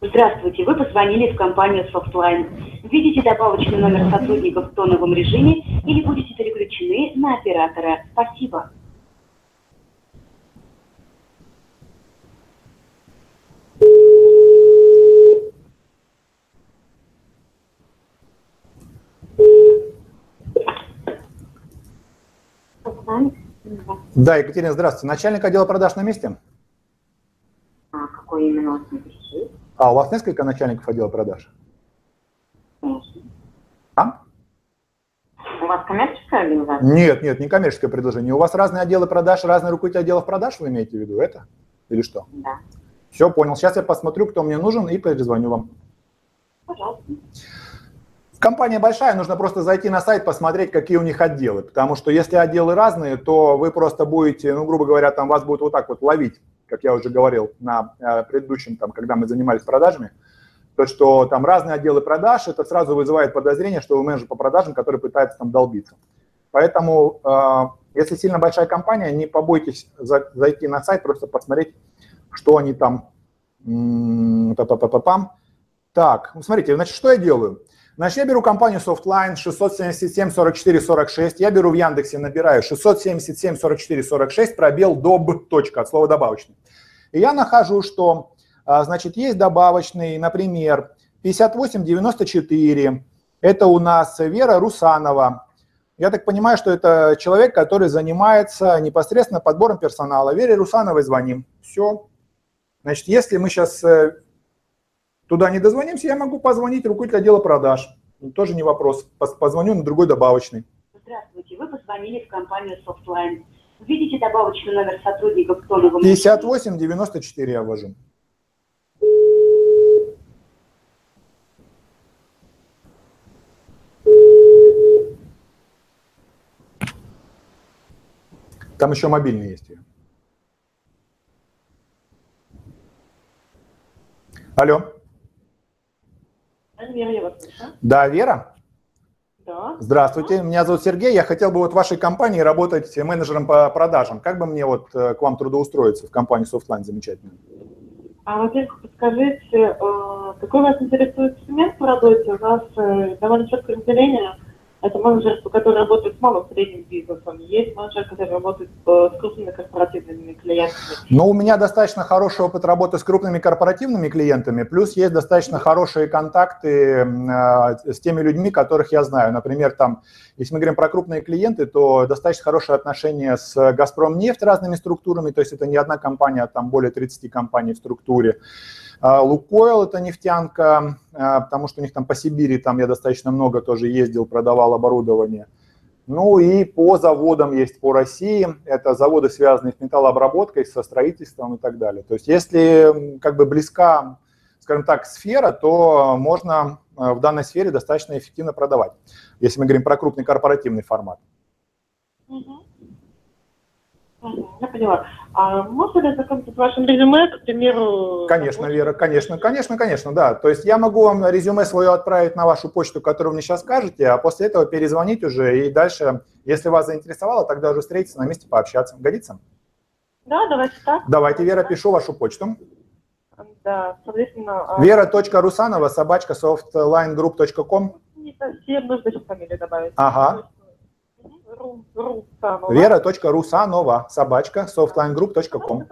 Здравствуйте, вы позвонили в компанию Softline. Введите добавочный номер сотрудника в тоновом режиме или будете переключены на оператора. Спасибо. Да, Екатерина, здравствуйте. Начальник отдела продаж на месте? А какой именно а у вас несколько начальников отдела продаж? А? У вас коммерческая организация? Нет, нет, не коммерческое предложение. У вас разные отделы продаж, разные руководители отделов продаж, вы имеете в виду это? Или что? Да. Все, понял. Сейчас я посмотрю, кто мне нужен, и перезвоню вам. Пожалуйста. Компания большая, нужно просто зайти на сайт, посмотреть, какие у них отделы. Потому что если отделы разные, то вы просто будете, ну, грубо говоря, там вас будут вот так вот ловить как я уже говорил на э, предыдущем, там, когда мы занимались продажами, то, что там разные отделы продаж, это сразу вызывает подозрение, что вы менеджер по продажам, который пытается там долбиться. Поэтому, э, если сильно большая компания, не побойтесь за, зайти на сайт, просто посмотреть, что они там... Па-па-па-пам. Так, ну, смотрите, значит, что я делаю? Значит, я беру компанию Softline 677 44 46, я беру в Яндексе, набираю 677 44 46, пробел доб. Точка, от слова добавочный. И я нахожу, что, а, значит, есть добавочный, например, 5894, это у нас Вера Русанова. Я так понимаю, что это человек, который занимается непосредственно подбором персонала. Вере Русановой звоним. Все. Значит, если мы сейчас э, туда не дозвонимся, я могу позвонить руководителю отдела продаж. Тоже не вопрос. Позвоню на другой добавочный. Здравствуйте, вы позвонили в компанию Softline. Видите добавочный номер сотрудника к тоновому... 58 94 я ввожу. Там еще мобильный есть. Алло. Вера, я вас слышу. Да, Вера? Да. Здравствуйте, меня зовут Сергей. Я хотел бы вот в вашей компании работать менеджером по продажам. Как бы мне вот э, к вам трудоустроиться в компании Softline замечательно? А, во-первых, подскажите, э, какой вас интересует сегмент по работе? У нас э, довольно четкое разделение это менеджер, который работает с малым средним бизнесом. Есть менеджер, который работает э, с крупными корпоративными клиентами. Но у меня достаточно хороший опыт работы с крупными корпоративными клиентами, плюс есть достаточно хорошие контакты э, с теми людьми, которых я знаю. Например, там, если мы говорим про крупные клиенты, то достаточно хорошие отношения с «Газпром» нефть разными структурами, то есть это не одна компания, а там более 30 компаний в структуре. А, Лукойл – это нефтянка, а, потому что у них там по Сибири, там я достаточно много тоже ездил, продавал оборудование. Ну и по заводам есть по России, это заводы, связанные с металлообработкой, со строительством и так далее. То есть если как бы близка, скажем так, сфера, то можно а, в данной сфере достаточно эффективно продавать, если мы говорим про крупный корпоративный формат. Я поняла. А можно ли ознакомиться с вашим резюме, к примеру? Конечно, Вера, конечно, конечно, конечно, да. То есть я могу вам резюме свое отправить на вашу почту, которую вы мне сейчас скажете, а после этого перезвонить уже и дальше, если вас заинтересовало, тогда уже встретиться на месте, пообщаться. Годится? Да, давайте так. Давайте, Вера, пишу вашу почту. Да, соответственно... vera.rusanova, собачка softlinegroup.com. Не совсем, нужно еще фамилию добавить. Ага. vera.rusanova, собачка, softlinegroup.com.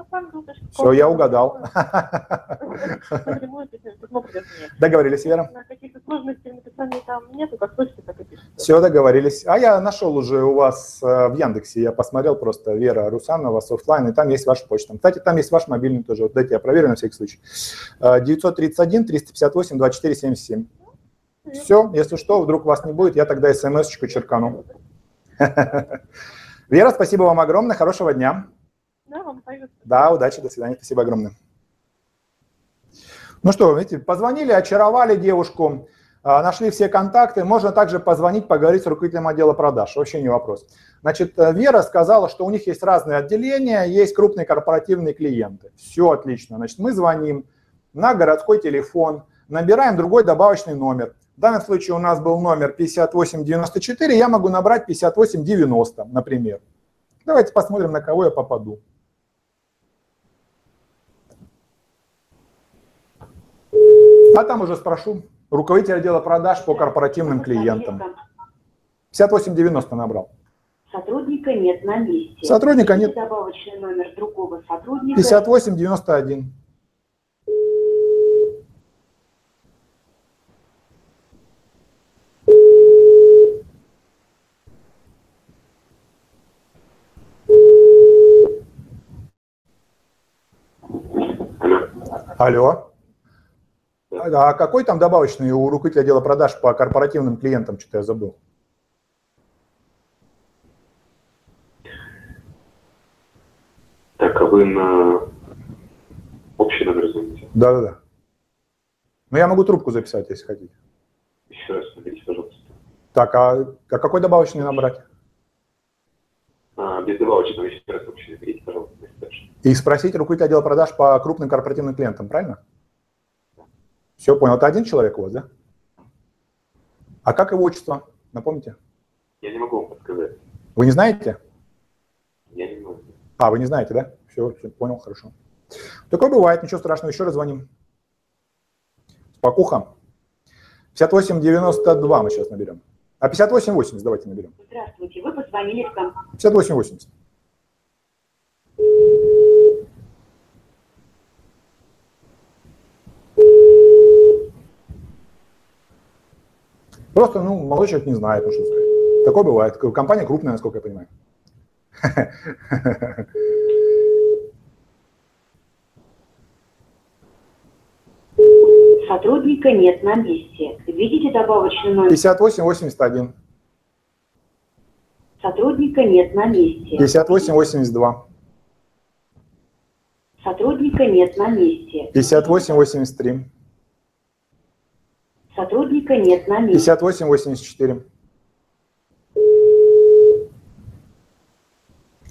Все, я угадал. Договорились, Вера. Каких-то сложностей в написании там нету, как слышите, так и пишите. Все, договорились. А я нашел уже у вас э, в Яндексе, я посмотрел просто Вера Русанова, Софтлайн, и там есть ваша почта. Кстати, там есть ваш мобильный тоже. Вот дайте я проверю на всякий случай. 931 358 24 77. Все, если что, вдруг вас не будет, я тогда смс-очку черкану. Вера, спасибо вам огромное, хорошего дня. Да, вам также. Да, удачи, до свидания, спасибо огромное. Ну что, видите, позвонили, очаровали девушку, а, нашли все контакты. Можно также позвонить, поговорить с руководителем отдела продаж, вообще не вопрос. Значит, э, Вера сказала, что у них есть разные отделения, есть крупные корпоративные клиенты. Все отлично. Значит, мы звоним на городской телефон, набираем другой добавочный номер. В данном случае у нас был номер 5894, я могу набрать 5890, например. Давайте посмотрим, на кого я попаду. А там уже спрошу. Руководитель отдела продаж по корпоративным клиентам. 5890 набрал. Сотрудника нет на месте. Сотрудника нет. Добавочный номер другого сотрудника. 5891. Алло. А какой там добавочный у руководителя отдела продаж по корпоративным клиентам? Что-то я забыл. Так, а вы на общий номер звоните? Да-да-да. Ну, я могу трубку записать, если хотите. Еще раз наберите, пожалуйста. Так, а, а какой добавочный набрать? А, без добавочного еще раз общий наберите, пожалуйста, если дальше. И спросить руководителя отдела продаж по крупным корпоративным клиентам, правильно? Все, понял. Это один человек у вас, да? А как его отчество? Напомните. Я не могу вам подсказать. Вы не знаете? Я не могу. А, вы не знаете, да? Все, все понял, хорошо. Такое бывает, ничего страшного. Еще раз звоним. Спокуха. 5892 мы сейчас наберем. А 5880 давайте наберем. Здравствуйте, вы позвонили в компанию. 5880. Просто, ну, молодой человек не знает, ну что сказать. Такое бывает. Компания крупная, насколько я понимаю. Сотрудника нет на месте. Видите добавочный номер? 5881. Сотрудника нет на месте. 5882. Сотрудника нет на месте. 5883. Сотрудника нет на месте. 5884.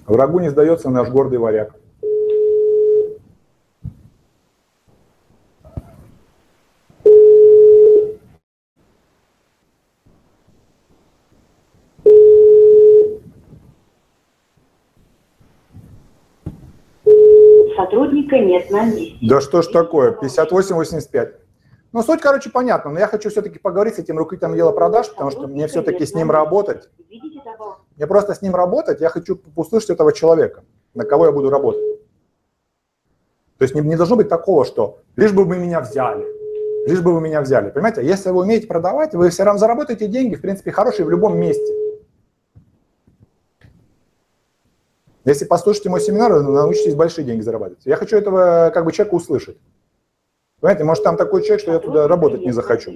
Врагу не сдается наш гордый варяг. Сотрудника нет на месте. Да что ж такое, 58-85. Ну, суть, короче, понятна, но я хочу все-таки поговорить с этим руководителем отдела продаж, потому что мне все-таки с ним работать. Мне просто с ним работать, я хочу услышать этого человека, на кого я буду работать. То есть не, не должно быть такого, что лишь бы вы меня взяли, лишь бы вы меня взяли. Понимаете, если вы умеете продавать, вы все равно заработаете деньги, в принципе, хорошие в любом месте. Если послушаете мой семинар, вы научитесь большие деньги зарабатывать. Я хочу этого как бы человека услышать. Понимаете, может там такой человек, что я туда работать не захочу.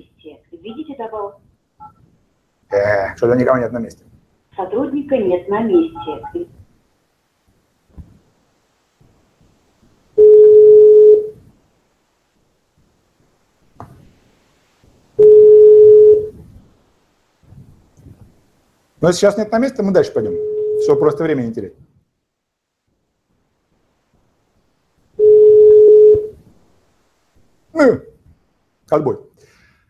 Видите добавочный Э, что-то никого нет на месте. Сотрудника нет на месте. Но если сейчас нет на месте, мы дальше пойдем. чтобы просто время не терять. Ну, отбой.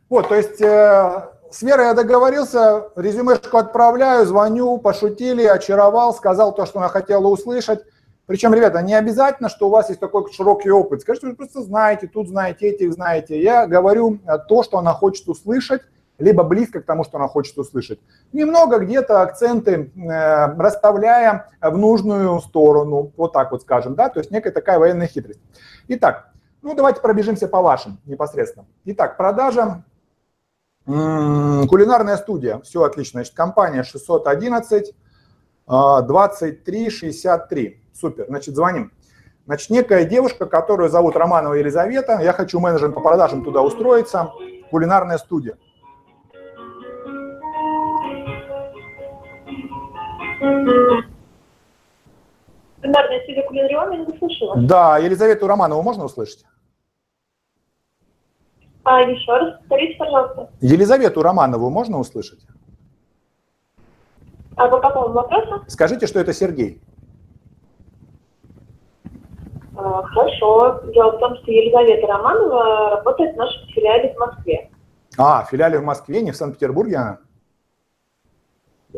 Вот, то есть э, с Верой я договорился, резюмешку отправляю, звоню, пошутили, очаровал, сказал то, что она хотела услышать. Причем, ребята, не обязательно, что у вас есть такой широкий опыт. Скажите, вы просто знаете, тут знаете, этих знаете. Я говорю э, то, что она хочет услышать, либо близко к тому, что она хочет услышать. Немного где-то акценты э, расставляя в нужную сторону, вот так вот скажем, да, то есть некая такая военная хитрость. Итак, ну давайте пробежимся по вашим непосредственно. Итак, продажа, кулинарная студия, все отлично, значит, компания 611 2363, супер, значит, звоним. Значит, некая девушка, которую зовут Романова Елизавета, я хочу менеджером по продажам туда устроиться, кулинарная студия. Бинарная студия Кулинарион, я не услышала. Да, Елизавету Романову можно услышать? А, еще раз повторите, пожалуйста. Елизавету Романову можно услышать? А по какому вопросу? Скажите, что это Сергей. А, хорошо. Дело в том, что Елизавета Романова работает в нашем филиале в Москве. А, филиале в Москве, не в Санкт-Петербурге она?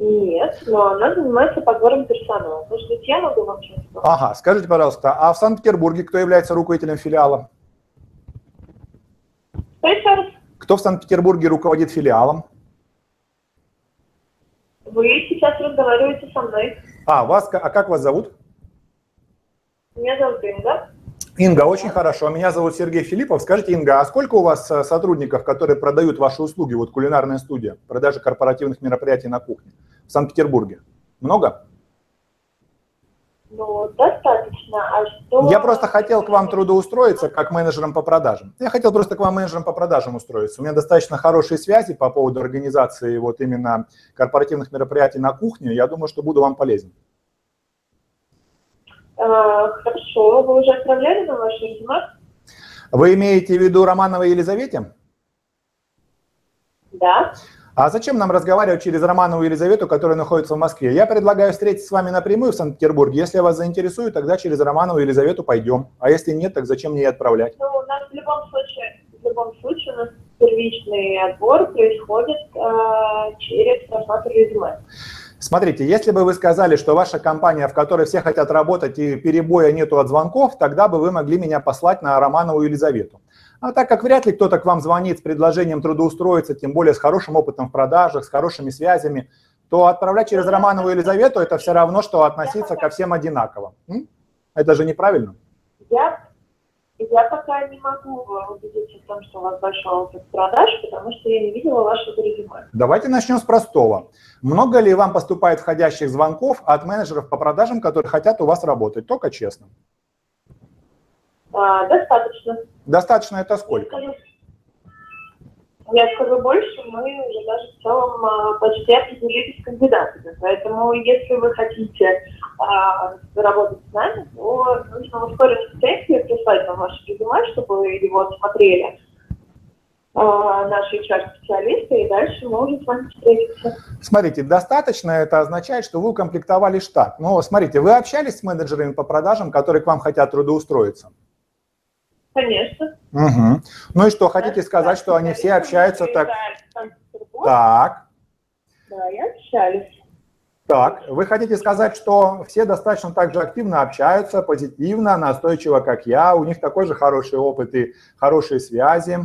Нет, но она занимается подбором персонала. Может быть, я могу вам сказать? Ага, скажите, пожалуйста, а в Санкт-Петербурге кто является руководителем филиала? Раз? Кто в Санкт-Петербурге руководит филиалом? Вы сейчас разговариваете со мной. А, вас, а как вас зовут? Меня зовут Инга. Инга, очень хорошо. Меня зовут Сергей Филиппов. Скажите, Инга, а сколько у вас э, сотрудников, которые продают ваши услуги, вот кулинарная студия, продажа корпоративных мероприятий на кухне в Санкт-Петербурге? Много? Ну, достаточно. А что... Я просто хотел к вам трудоустроиться как менеджером по продажам. Я хотел просто к вам менеджером по продажам устроиться. У меня достаточно хорошие связи по поводу организации вот именно корпоративных мероприятий на кухне. Я думаю, что буду вам полезен. А, хорошо. Вы уже отправляли на ваш резюме? Вы имеете в виду Романова Елизавете? Да. А зачем нам разговаривать через Романову Елизавету, которая находится в Москве? Я предлагаю встретиться с вами напрямую в Санкт-Петербурге. Если вас заинтересует, тогда через Романову Елизавету пойдем. А если нет, так зачем мне отправлять? Ну, у нас в любом случае, в любом случае у нас первичный отбор происходит э, через просмотр резюме. Смотрите, если бы вы сказали, что ваша компания, в которой все хотят работать и перебоя нету от звонков, тогда бы вы могли меня послать на Романову Елизавету. А так как вряд ли кто-то к вам звонит с предложением трудоустроиться, тем более с хорошим опытом в продажах, с хорошими связями, то отправлять через Романову Елизавету это все равно, что относиться ко всем одинаково. Это же неправильно. Я, я пока не могу убедиться в том, что у вас большой опыт продаж, потому что я не видела вашего резюме. Давайте начнем с простого. Много ли вам поступает входящих звонков от менеджеров по продажам, которые хотят у вас работать? Только честно. А, достаточно. Достаточно это сколько? Я скажу больше, мы уже даже в целом а, почти определились с кандидатами. Поэтому если вы хотите а, работать с нами, то нужно в ускоренном темпе прислать нам ваше резюме, чтобы его смотрели а, наши HR-специалисты, и дальше мы уже с вами встретимся. Смотрите, достаточно это означает, что вы укомплектовали штат. Но смотрите, вы общались с менеджерами по продажам, которые к вам хотят трудоустроиться? Конечно. Угу. Ну и что, хотите сказать, что они все общаются так? Так. Да, и общались. Так, вы хотите сказать, что все достаточно так же активно общаются, позитивно, настойчиво, как я, у них такой же хороший опыт и хорошие связи?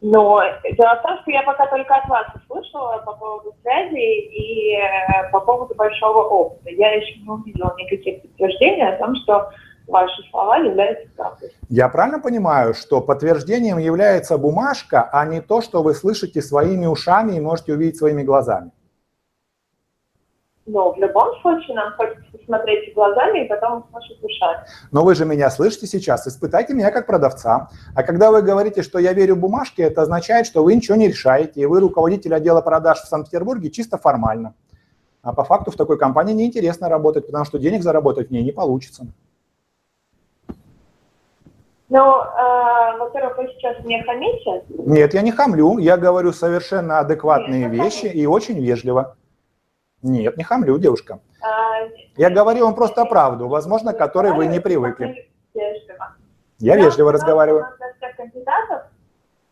Но дело в том, что я пока только от вас услышала по поводу связи и э, по поводу большого опыта. Я еще не увидела никаких подтверждений о том, что ваши слова являются правдой. Я правильно понимаю, что подтверждением является бумажка, а не то, что вы слышите своими ушами и можете увидеть своими глазами? Но в любом случае нам хочется посмотреть глазами и потом услышать ушами. Но вы же меня слышите сейчас, испытайте меня как продавца. А когда вы говорите, что я верю бумажке, это означает, что вы ничего не решаете, и вы руководитель отдела продаж в Санкт-Петербурге чисто формально. А по факту в такой компании неинтересно работать, потому что денег заработать в ней не получится. Ну, э, во-первых, вы сейчас мне хамите? Нет, я не хамлю. Я говорю совершенно адекватные Нет, вещи и очень вежливо. Нет, не хамлю, девушка. А, Я говорю вам просто правду, возможно, к которой вы не привыкли. Я вежливо разговариваю. Всех кандидатов,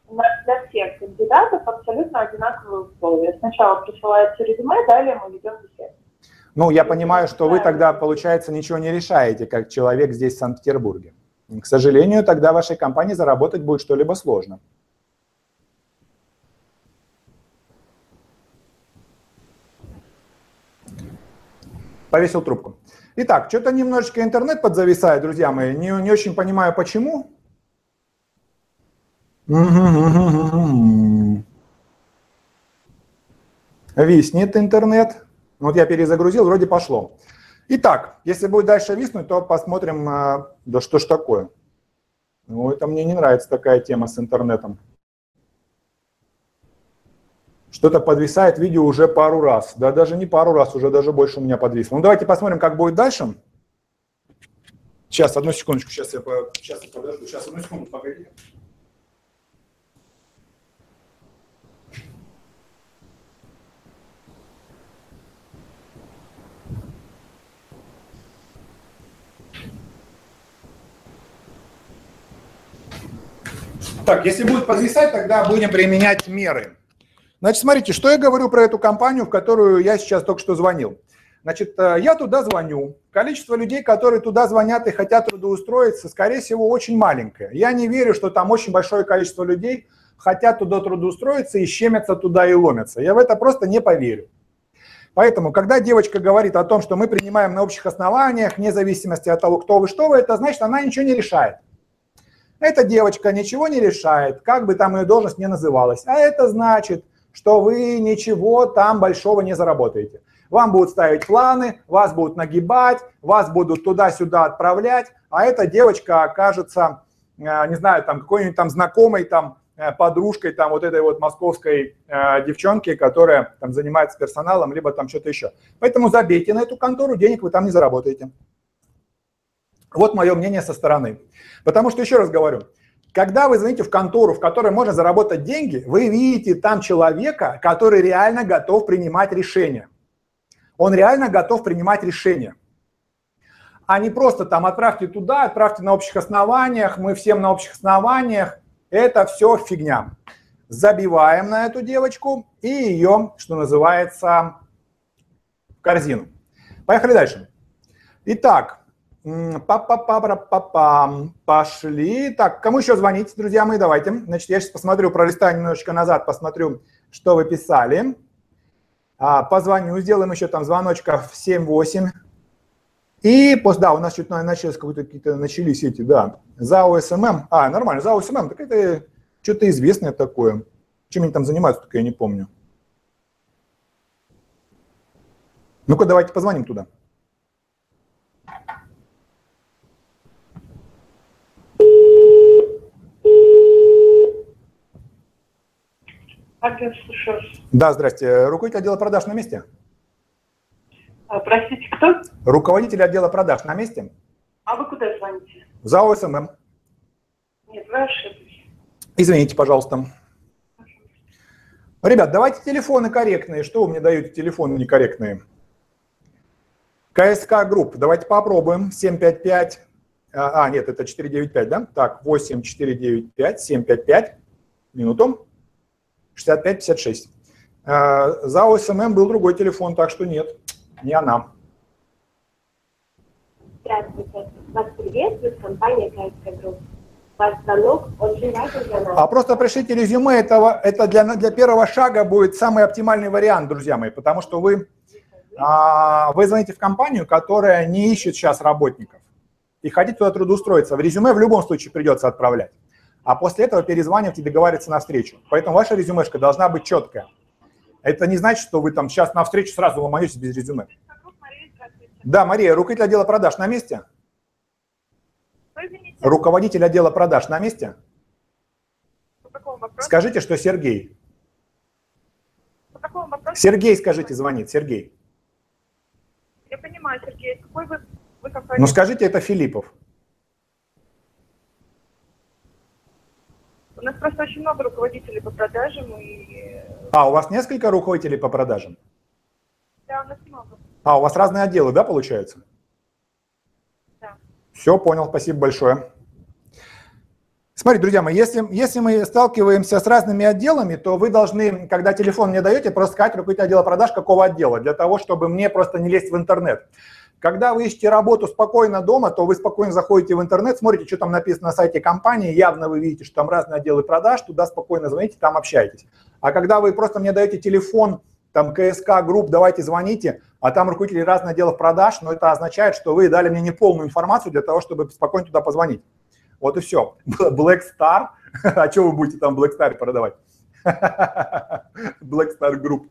для всех кандидатов абсолютно одинаковые условия. Сначала присылается резюме, далее мы ведем беседу. Ну, я понимаю, что вы тогда, получается, ничего не решаете, как человек здесь, в Санкт-Петербурге. К сожалению, тогда вашей компании заработать будет что-либо сложно. Повесил трубку. Итак, что-то немножечко интернет подзависает, друзья мои. Не, не очень понимаю, почему. Виснет интернет. Вот я перезагрузил, вроде пошло. Итак, если будет дальше виснуть, то посмотрим, э, да что ж такое. Ну, это мне не нравится такая тема с интернетом. Что-то подвисает видео уже пару раз. Да даже не пару раз, уже даже больше у меня подвисло. Ну давайте посмотрим, как будет дальше. Сейчас, одну секундочку, сейчас я, по... сейчас я подожду. Сейчас, одну секунду, погодите. Так, если будет подвисать, тогда будем применять меры. Значит, смотрите, что я говорю про эту компанию, в которую я сейчас только что звонил. Значит, э, я туда звоню. Количество людей, которые туда звонят и хотят трудоустроиться, скорее всего, очень маленькое. Я не верю, что там очень большое количество людей хотят туда трудоустроиться и щемятся туда и ломятся. Я в это просто не поверю. Поэтому, когда девочка говорит о том, что мы принимаем на общих основаниях, вне зависимости от того, кто вы, что вы, это значит, она ничего не решает. Эта девочка ничего не решает, как бы там ее должность не называлась. А это значит, что вы ничего там большого не заработаете. Вам будут ставить планы, вас будут нагибать, вас будут туда-сюда отправлять, а эта девочка окажется, э, не знаю, там какой-нибудь там знакомой, там э, подружкой там вот этой вот московской э, девчонки, которая там занимается персоналом, либо там что-то еще. Поэтому забейте на эту контору, денег вы там не заработаете. Вот мое мнение со стороны. Потому что, еще раз говорю, когда вы звоните в контору, в которой можно заработать деньги, вы видите там человека, который реально готов принимать решения. Он реально готов принимать решения. А не просто там отправьте туда, отправьте на общих основаниях, мы всем на общих основаниях. Это все фигня. Забиваем на эту девочку и ее, что называется, в корзину. Поехали дальше. Итак, Па-па-па-па-па-пам. Пошли. Так, кому еще звонить, друзья мои? Давайте. Значит, я сейчас посмотрю, пролистаю немножечко назад, посмотрю, что вы писали. А, позвоню, сделаем еще там звоночков 7-8. И после, да, у нас чуть начались какие-то начались эти, да, ЗАО СММ. А, нормально, ЗАО СММ, так это что-то известное такое. Чем они там занимаются, только я не помню. Ну-ка, давайте позвоним туда. Слушаю. Да, здрасте. Руководитель отдела продаж на месте? А, простите, кто? Руководитель отдела продаж на месте? А вы куда звоните? В ЗАО СММ. Нет, вы ошиблись. Извините, пожалуйста. Ребят, давайте телефоны корректные. Что вы мне даете телефоны некорректные? КСК Групп. Давайте попробуем. 755. А, а, нет, это 495, да? Так, 8495, 755. Минуту. 65-56. А, ЗАО СММ был другой телефон, так что нет, не она. Здравствуйте. Вас приветствует компания «Кайская группа». Ваш звонок очень важен для нас. А просто пришлите резюме, этого, это для, для первого шага будет самый оптимальный вариант, друзья мои, потому что вы, а, вы звоните в компанию, которая не ищет сейчас работников, и хотите туда трудоустроиться. В резюме в любом случае придется отправлять а после этого перезванивать и договариваться на встречу. Поэтому ваша резюмешка должна быть четкая. Это не значит, что вы там сейчас на встречу сразу ломаетесь без резюме. Да, Мария, руководитель отдела продаж на месте? Руководитель отдела продаж на месте? Скажите, что Сергей. Сергей, скажите, звонит, Сергей. Я понимаю, Сергей, какой вы, вы Ну скажите, это Филиппов. У нас просто очень много руководителей по продажам и... А, у вас несколько руководителей по продажам? Да, нас много. А, у вас разные отделы, да, получается? Да. Все, понял, спасибо большое. Смотрите, друзья мои, если, если мы сталкиваемся с разными отделами, то вы должны, когда телефон мне даете, просто сказать руководитель отдела продаж какого отдела, для того, чтобы мне просто не лезть в интернет. Когда вы ищете работу спокойно дома, то вы спокойно заходите в интернет, смотрите, что там написано на сайте компании, явно вы видите, что там разные отделы продаж, туда спокойно звоните, там общаетесь. А когда вы просто мне даете телефон, там КСК групп, давайте звоните, а там руководители разных отделов продаж, но это означает, что вы дали мне неполную информацию для того, чтобы спокойно туда позвонить. Вот и все. Black Star. А что вы будете там Black Star продавать? Black Star Group.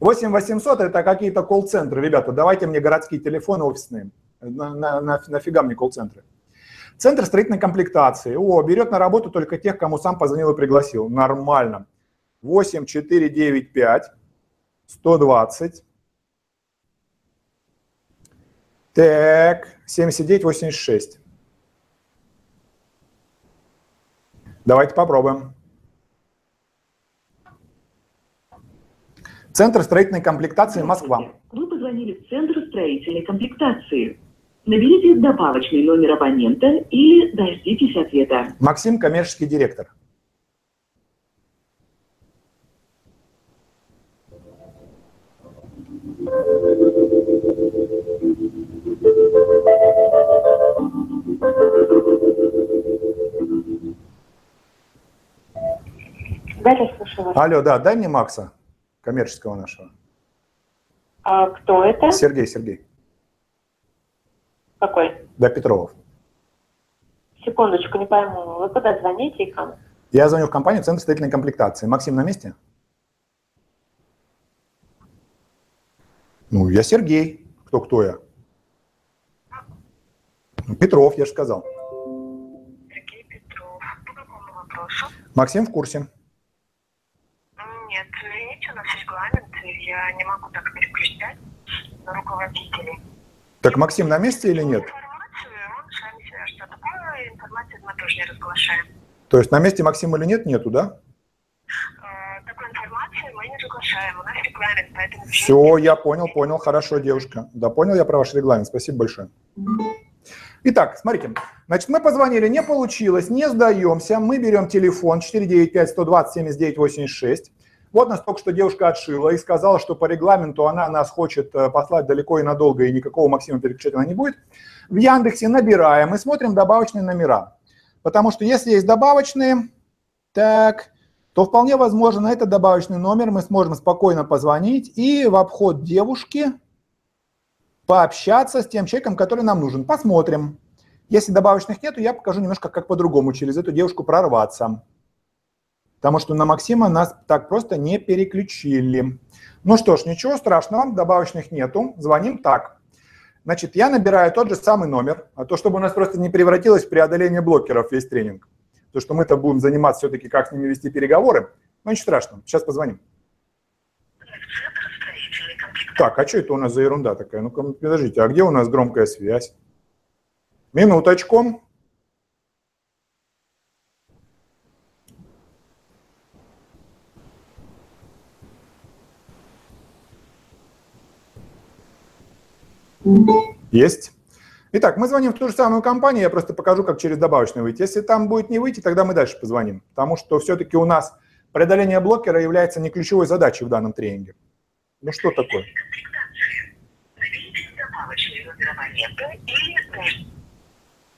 8800 это какие-то колл-центры. Ребята, давайте мне городские телефоны офисные. На, на, на, нафига мне колл-центры? Центр строительной комплектации. О, берет на работу только тех, кому сам позвонил и пригласил. Нормально. 8495 120. Так, 7986. Давайте попробуем. Центр строительной комплектации Москва. Вы позвонили в Центр строительной комплектации. Наберите добавочный номер абонента или дождитесь ответа. Максим, коммерческий директор. Далее слушаю вас. Алло, да, дай мне Макса, коммерческого нашего. А кто это? Сергей, Сергей. Какой? Да, Петровов. Секундочку, не пойму. Вы куда звоните и кому? Я звоню в компанию Центр строительной комплектации. Максим на месте? Ну, я Сергей. Кто, кто я? Ну, Петров, я же сказал. Сергей Петров. По какому вопросу? Максим в курсе. Нет, у нас регламент, и я не могу так переключать на руководителей. Так Максим на месте или нет? Информацию он сами свяжется. Такую информацию мы тоже не разглашаем. То есть на месте Максим или нет, нету, да? Э, Такую информацию мы не разглашаем. У нас регламент, поэтому... Все, я понял, понял, хорошо, девушка. Да, понял я про ваш регламент, спасибо большое. Итак, смотрите, значит, мы позвонили, не получилось, не сдаемся, мы берем телефон 495-120-79-86. Вот нас только что девушка отшила и сказала, что по регламенту она нас хочет э, послать далеко и надолго, и никакого Максима переключать не будет. В Яндексе набираем и смотрим добавочные номера. Потому что если есть добавочные, так, то вполне возможно на этот добавочный номер мы сможем спокойно позвонить и в обход девушки пообщаться с тем человеком, который нам нужен. Посмотрим. Если добавочных нету, я покажу немножко, как по-другому через эту девушку прорваться. Потому что на Максима нас так просто не переключили. Ну что ж, ничего страшного, добавочных нету. Звоним так. Значит, я набираю тот же самый номер, а то, чтобы у нас просто не превратилось в преодоление блокеров весь тренинг. То, что мы-то будем заниматься все-таки, как с ними вести переговоры. Ну, ничего страшного, сейчас позвоним. Так, а что это у нас за ерунда такая? Ну-ка, подождите, а где у нас громкая связь? Минуточку. Есть. Итак, мы звоним в ту же самую компанию, я просто покажу, как через добавочный выйти. Если там будет не выйти, тогда мы дальше позвоним, потому что все-таки у нас преодоление блокера является не ключевой задачей в данном тренинге. Ну что такое?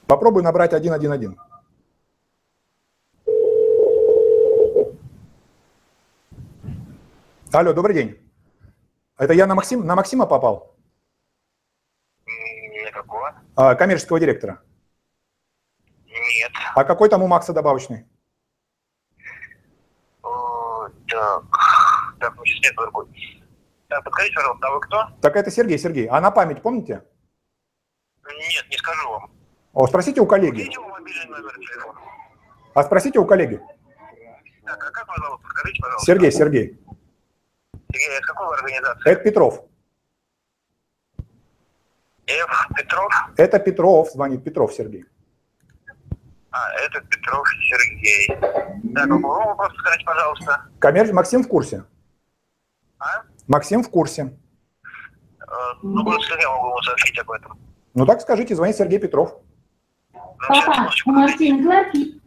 Попробуй набрать 111. Алло, добрый день. Это я на, Максим, на Максима попал? А, коммерческого директора. Нет. А какой там у Макса добавочный? О, так. Так, ну сейчас нет другой. Так, подскажите, пожалуйста, а вы кто? Так это Сергей, Сергей. А на память помните? Нет, не скажу вам. О, спросите у коллеги. А спросите у коллеги. Так, а как зовут? Скажите, пожалуйста. Сергей, Сергей. Сергей, а из какой организации? Это Петров. Ф. Петров? Это Петров, звонит Петров Сергей. А, это Петров Сергей. Так, какой вопрос, скажите, пожалуйста. Коммерч... Максим в курсе? А? Максим в курсе. ну, просто я могу ему сообщить об этом? Ну так скажите, звонит Сергей Петров. Ну, Папа, у. Мартин Кларки.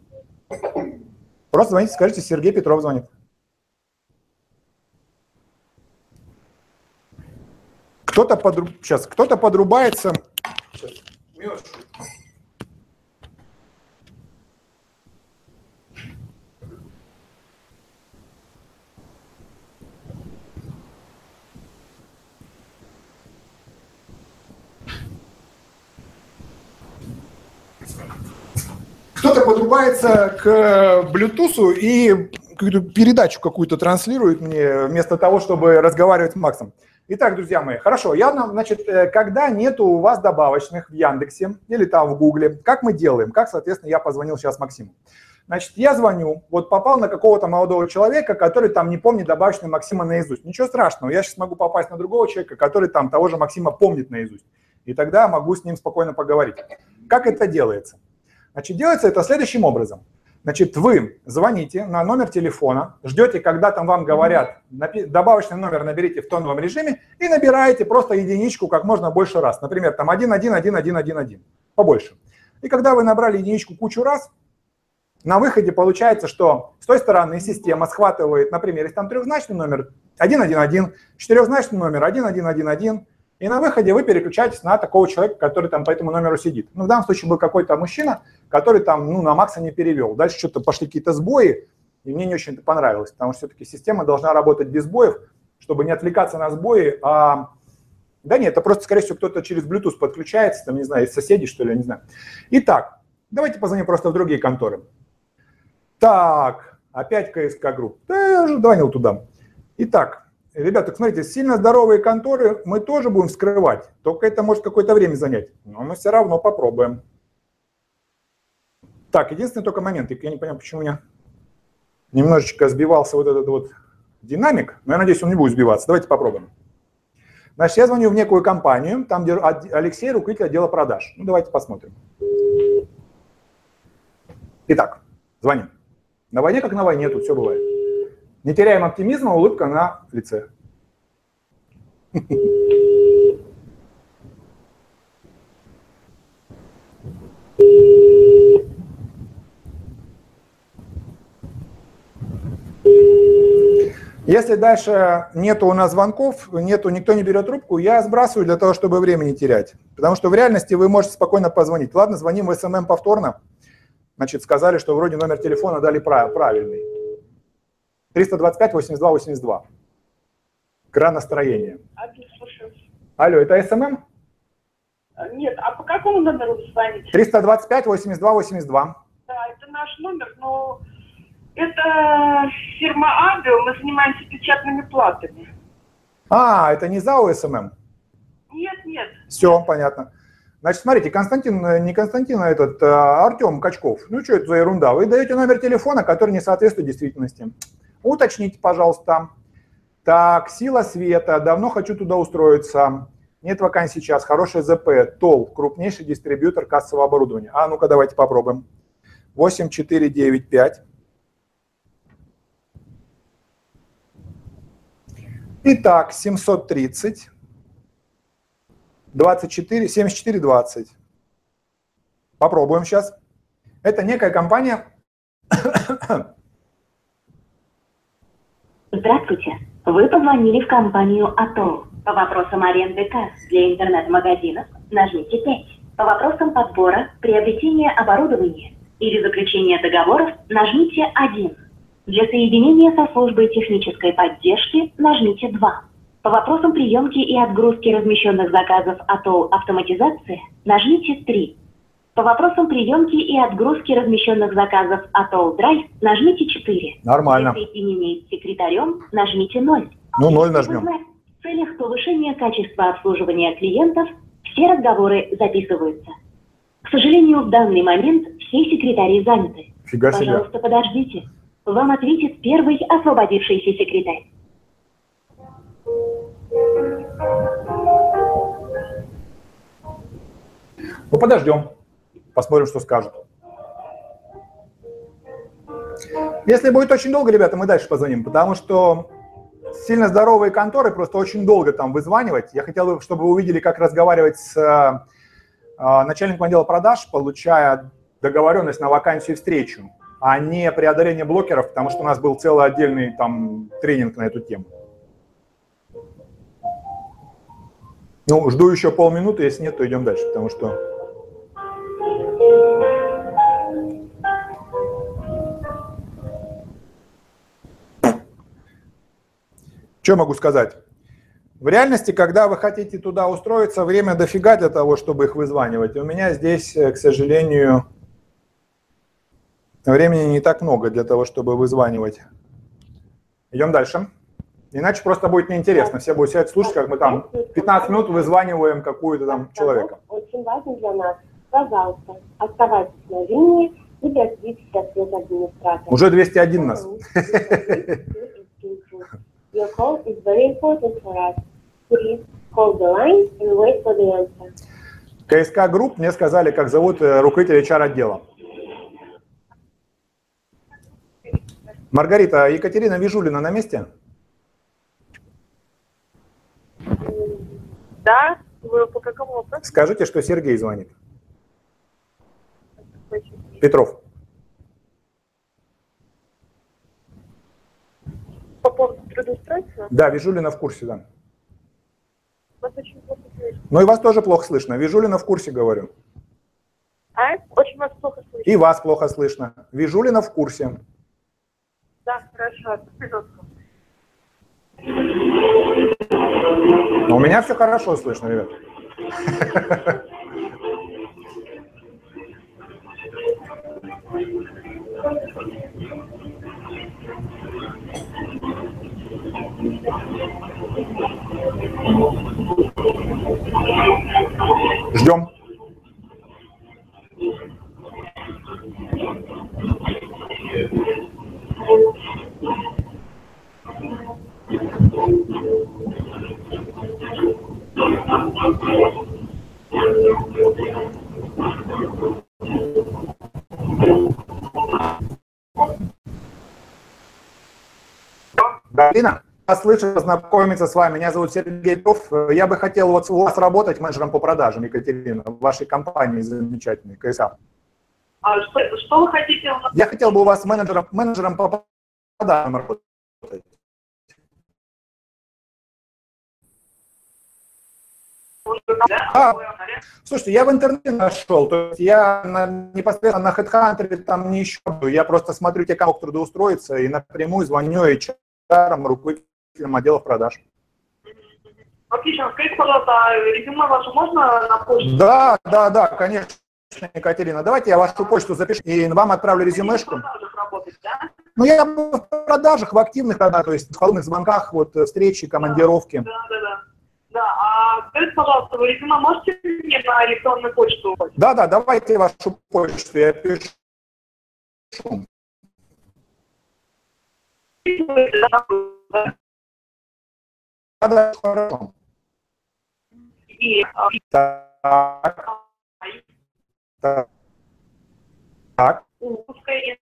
Просто звоните, скажите, Сергей Петров звонит. Кто-то подру... сейчас, кто-то подрубается. Кто-то подрубается к Bluetooth и какую-то передачу какую-то транслирует мне вместо того, чтобы разговаривать с Максом. Итак, друзья мои, хорошо, я, нам, значит, э, когда нету у вас добавочных в Яндексе или там в Гугле, как мы делаем? Как, соответственно, я позвонил сейчас Максиму. Значит, я звоню, вот попал на какого-то молодого человека, который там не помнит добавочный Максима наизусть. Ничего страшного, я сейчас могу попасть на другого человека, который там того же Максима помнит наизусть. И тогда могу с ним спокойно поговорить. Как это делается? Значит, делается это следующим образом. Значит, вы звоните на номер телефона, ждете, когда там вам говорят, добавочный номер наберите в тоновом режиме и набираете просто единичку как можно больше раз. Например, там 1111111, побольше. И когда вы набрали единичку кучу раз, на выходе получается, что с той стороны система схватывает, например, если там трехзначный номер 111, четырехзначный номер 1111, и на выходе вы переключаетесь на такого человека, который там по этому номеру сидит. Ну, в данном случае был какой-то мужчина, который там, ну, на Макса не перевел. Дальше что-то пошли какие-то сбои, и мне не очень это понравилось, потому что все-таки система должна работать без сбоев, чтобы не отвлекаться на сбои, а... Да нет, это просто, скорее всего, кто-то через Bluetooth подключается, там, не знаю, из соседей, что ли, я не знаю. Итак, давайте позвоним просто в другие конторы. Так, опять КСК Групп. Да, звонил туда. Итак, ребята, смотрите, сильно здоровые конторы мы тоже будем вскрывать, только это может какое-то время занять, но мы все равно попробуем. Так, единственный только момент, я не понимаю, почему у меня немножечко сбивался вот этот вот динамик, но я надеюсь, он не будет сбиваться. Давайте попробуем. Значит, я звоню в некую компанию, там, где Алексей руководитель отдела продаж. Ну, давайте посмотрим. Итак, звоним. На войне как на войне, тут все бывает. Не теряем оптимизма, улыбка на лице. Если дальше нету у нас звонков, нету, никто не берет трубку, я сбрасываю для того, чтобы время не терять. Потому что в реальности вы можете спокойно позвонить. Ладно, звоним в СММ повторно. Значит, сказали, что вроде номер телефона дали прав- правильный. 325 82 82. Кран настроения. Один, слушаю. Алло, это СММ? А, Нет, а по какому номеру вы звоните? 325 82 82. Да, это наш номер, но это фирма Авио, мы занимаемся печатными платами. А, это не ЗАО СММ? Нет, нет. Все, понятно. Значит, смотрите, Константин, э, не Константин, а этот, а Артем Качков. Ну, что это за ерунда? Вы даете номер телефона, который не соответствует действительности. Уточните, пожалуйста. Так, сила света, давно хочу туда устроиться. Нет вакансий сейчас, хороший ЗП, ТОЛ, крупнейший дистрибьютор кассового оборудования. А ну-ка, давайте попробуем. 8495. Итак, 730. 24, 74, 20. Попробуем сейчас. Это некая компания. Здравствуйте. Вы позвонили в компанию АТО. По вопросам аренды касс для интернет-магазинов нажмите 5. По вопросам подбора, приобретения оборудования или заключения договоров нажмите 1. Для соединения со службой технической поддержки нажмите 2. По вопросам приемки и отгрузки размещенных заказов АТО «Автоматизация» нажмите 3. По вопросам приемки и отгрузки размещенных заказов АТО «Драйв» нажмите 4. Нормально. Для соединения с секретарем нажмите 0. Ну, ноль нажмем. В целях повышения качества обслуживания клиентов все разговоры записываются. К сожалению, в данный момент все секретари заняты. Фига себе. Пожалуйста, подождите. Вам ответит первый освободившийся секретарь. Ну, подождем. Посмотрим, что скажут. Если будет очень долго, ребята, мы дальше позвоним, потому что сильно здоровые конторы, просто очень долго там вызванивать. Я хотел бы, чтобы вы увидели, как разговаривать с э, начальником отдела продаж, получая договоренность на вакансию встречу, а не преодоление блокеров, потому что у нас был целый отдельный там тренинг на эту тему. Ну, жду еще полминуты, если нет, то идем дальше, потому что... Что могу сказать? В реальности, когда вы хотите туда устроиться, время дофига для того, чтобы их вызванивать. У меня здесь, э, к сожалению, времени не так много для того, чтобы вызванивать. Идем дальше. Иначе просто будет неинтересно. Все будут сидеть слушать, как мы там 15 минут вызваниваем какую-то там человека. Очень важно для нас. Пожалуйста, оставайтесь на линии и дождитесь ответа администратора. Уже 201 нас. Your call is very important for us. Please call the line and wait for the answer. КСК Групп мне сказали, как зовут э, руководителя HR-отдела. Маргарита, Екатерина Вижулина на месте? Да, вы по какому вопросу? Скажите, что Сергей звонит. Петров. По поводу трудоустройства? Да, Вижулина в курсе, да. Вас очень плохо слышно. Ну и вас тоже плохо слышно. Вижулина в курсе, говорю. А? Очень вас плохо слышно. И вас плохо слышно. Вижулина в курсе. Да, хорошо. Но у меня все хорошо слышно, ребят. Ждем. Галина, слышно познакомиться с вами. Меня зовут Сергей Петров. Я бы хотел вот у вас работать менеджером по продажам, Екатерина, в вашей компании замечательной, КСА. А что, что вы хотите? Я хотел бы у вас менеджером, менеджером по продажам работать. А, слушайте, я в интернете нашел, то есть я на, непосредственно на HeadHunter там не ищу, я просто смотрю те, кому трудоустроиться, и напрямую звоню HR, руководителям отделов продаж. Отлично. Скажите, пожалуйста, а резюме ваше можно на почту? Да, да, да, конечно, Екатерина. Давайте я вашу почту запишу и вам отправлю резюмешку. Работать, да? Ну, я в продажах, в активных продажах, то есть в холодных звонках, вот встречи, командировки. Да, да, да. Да, а скажите, пожалуйста, вы резюме можете мне на электронную почту? Да, да, давайте вашу почту, я пишу. Да, да, хорошо. И, а, Так, так, так. русская,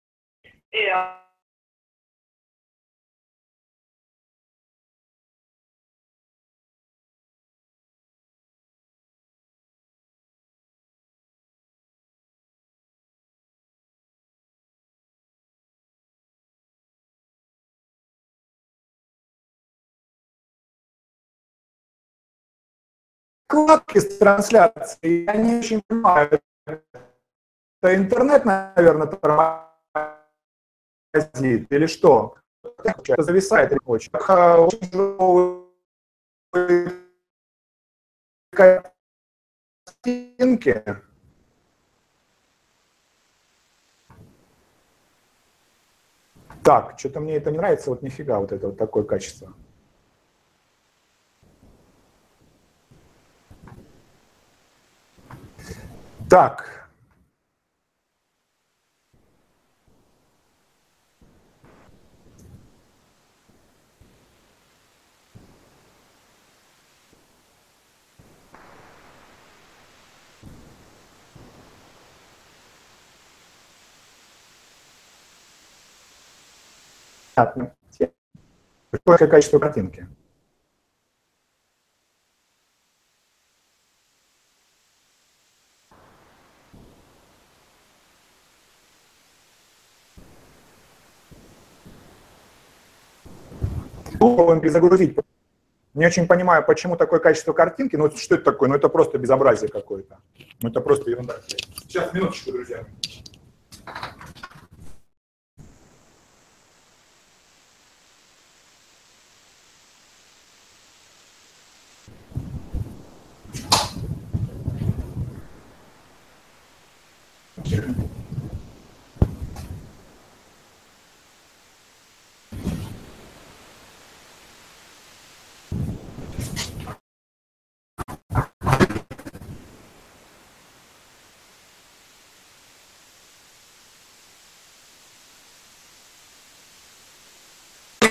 Вкладки с трансляцией, я не очень понимаю. Это интернет, наверное, тормозит или что? Это зависает очень. Картинки. Так, что-то мне это не нравится, вот нифига вот это вот такое качество. Так. Понятно. Какое качество картинки? Попробуем перезагрузить. Не очень понимаю, почему такое качество картинки. Ну, что это такое? Ну, это просто безобразие какое-то. Ну, это просто ерунда. Сейчас, минуточку, друзья.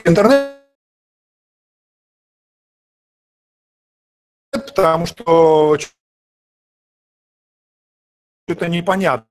Интернет, потому что что-то непонятно.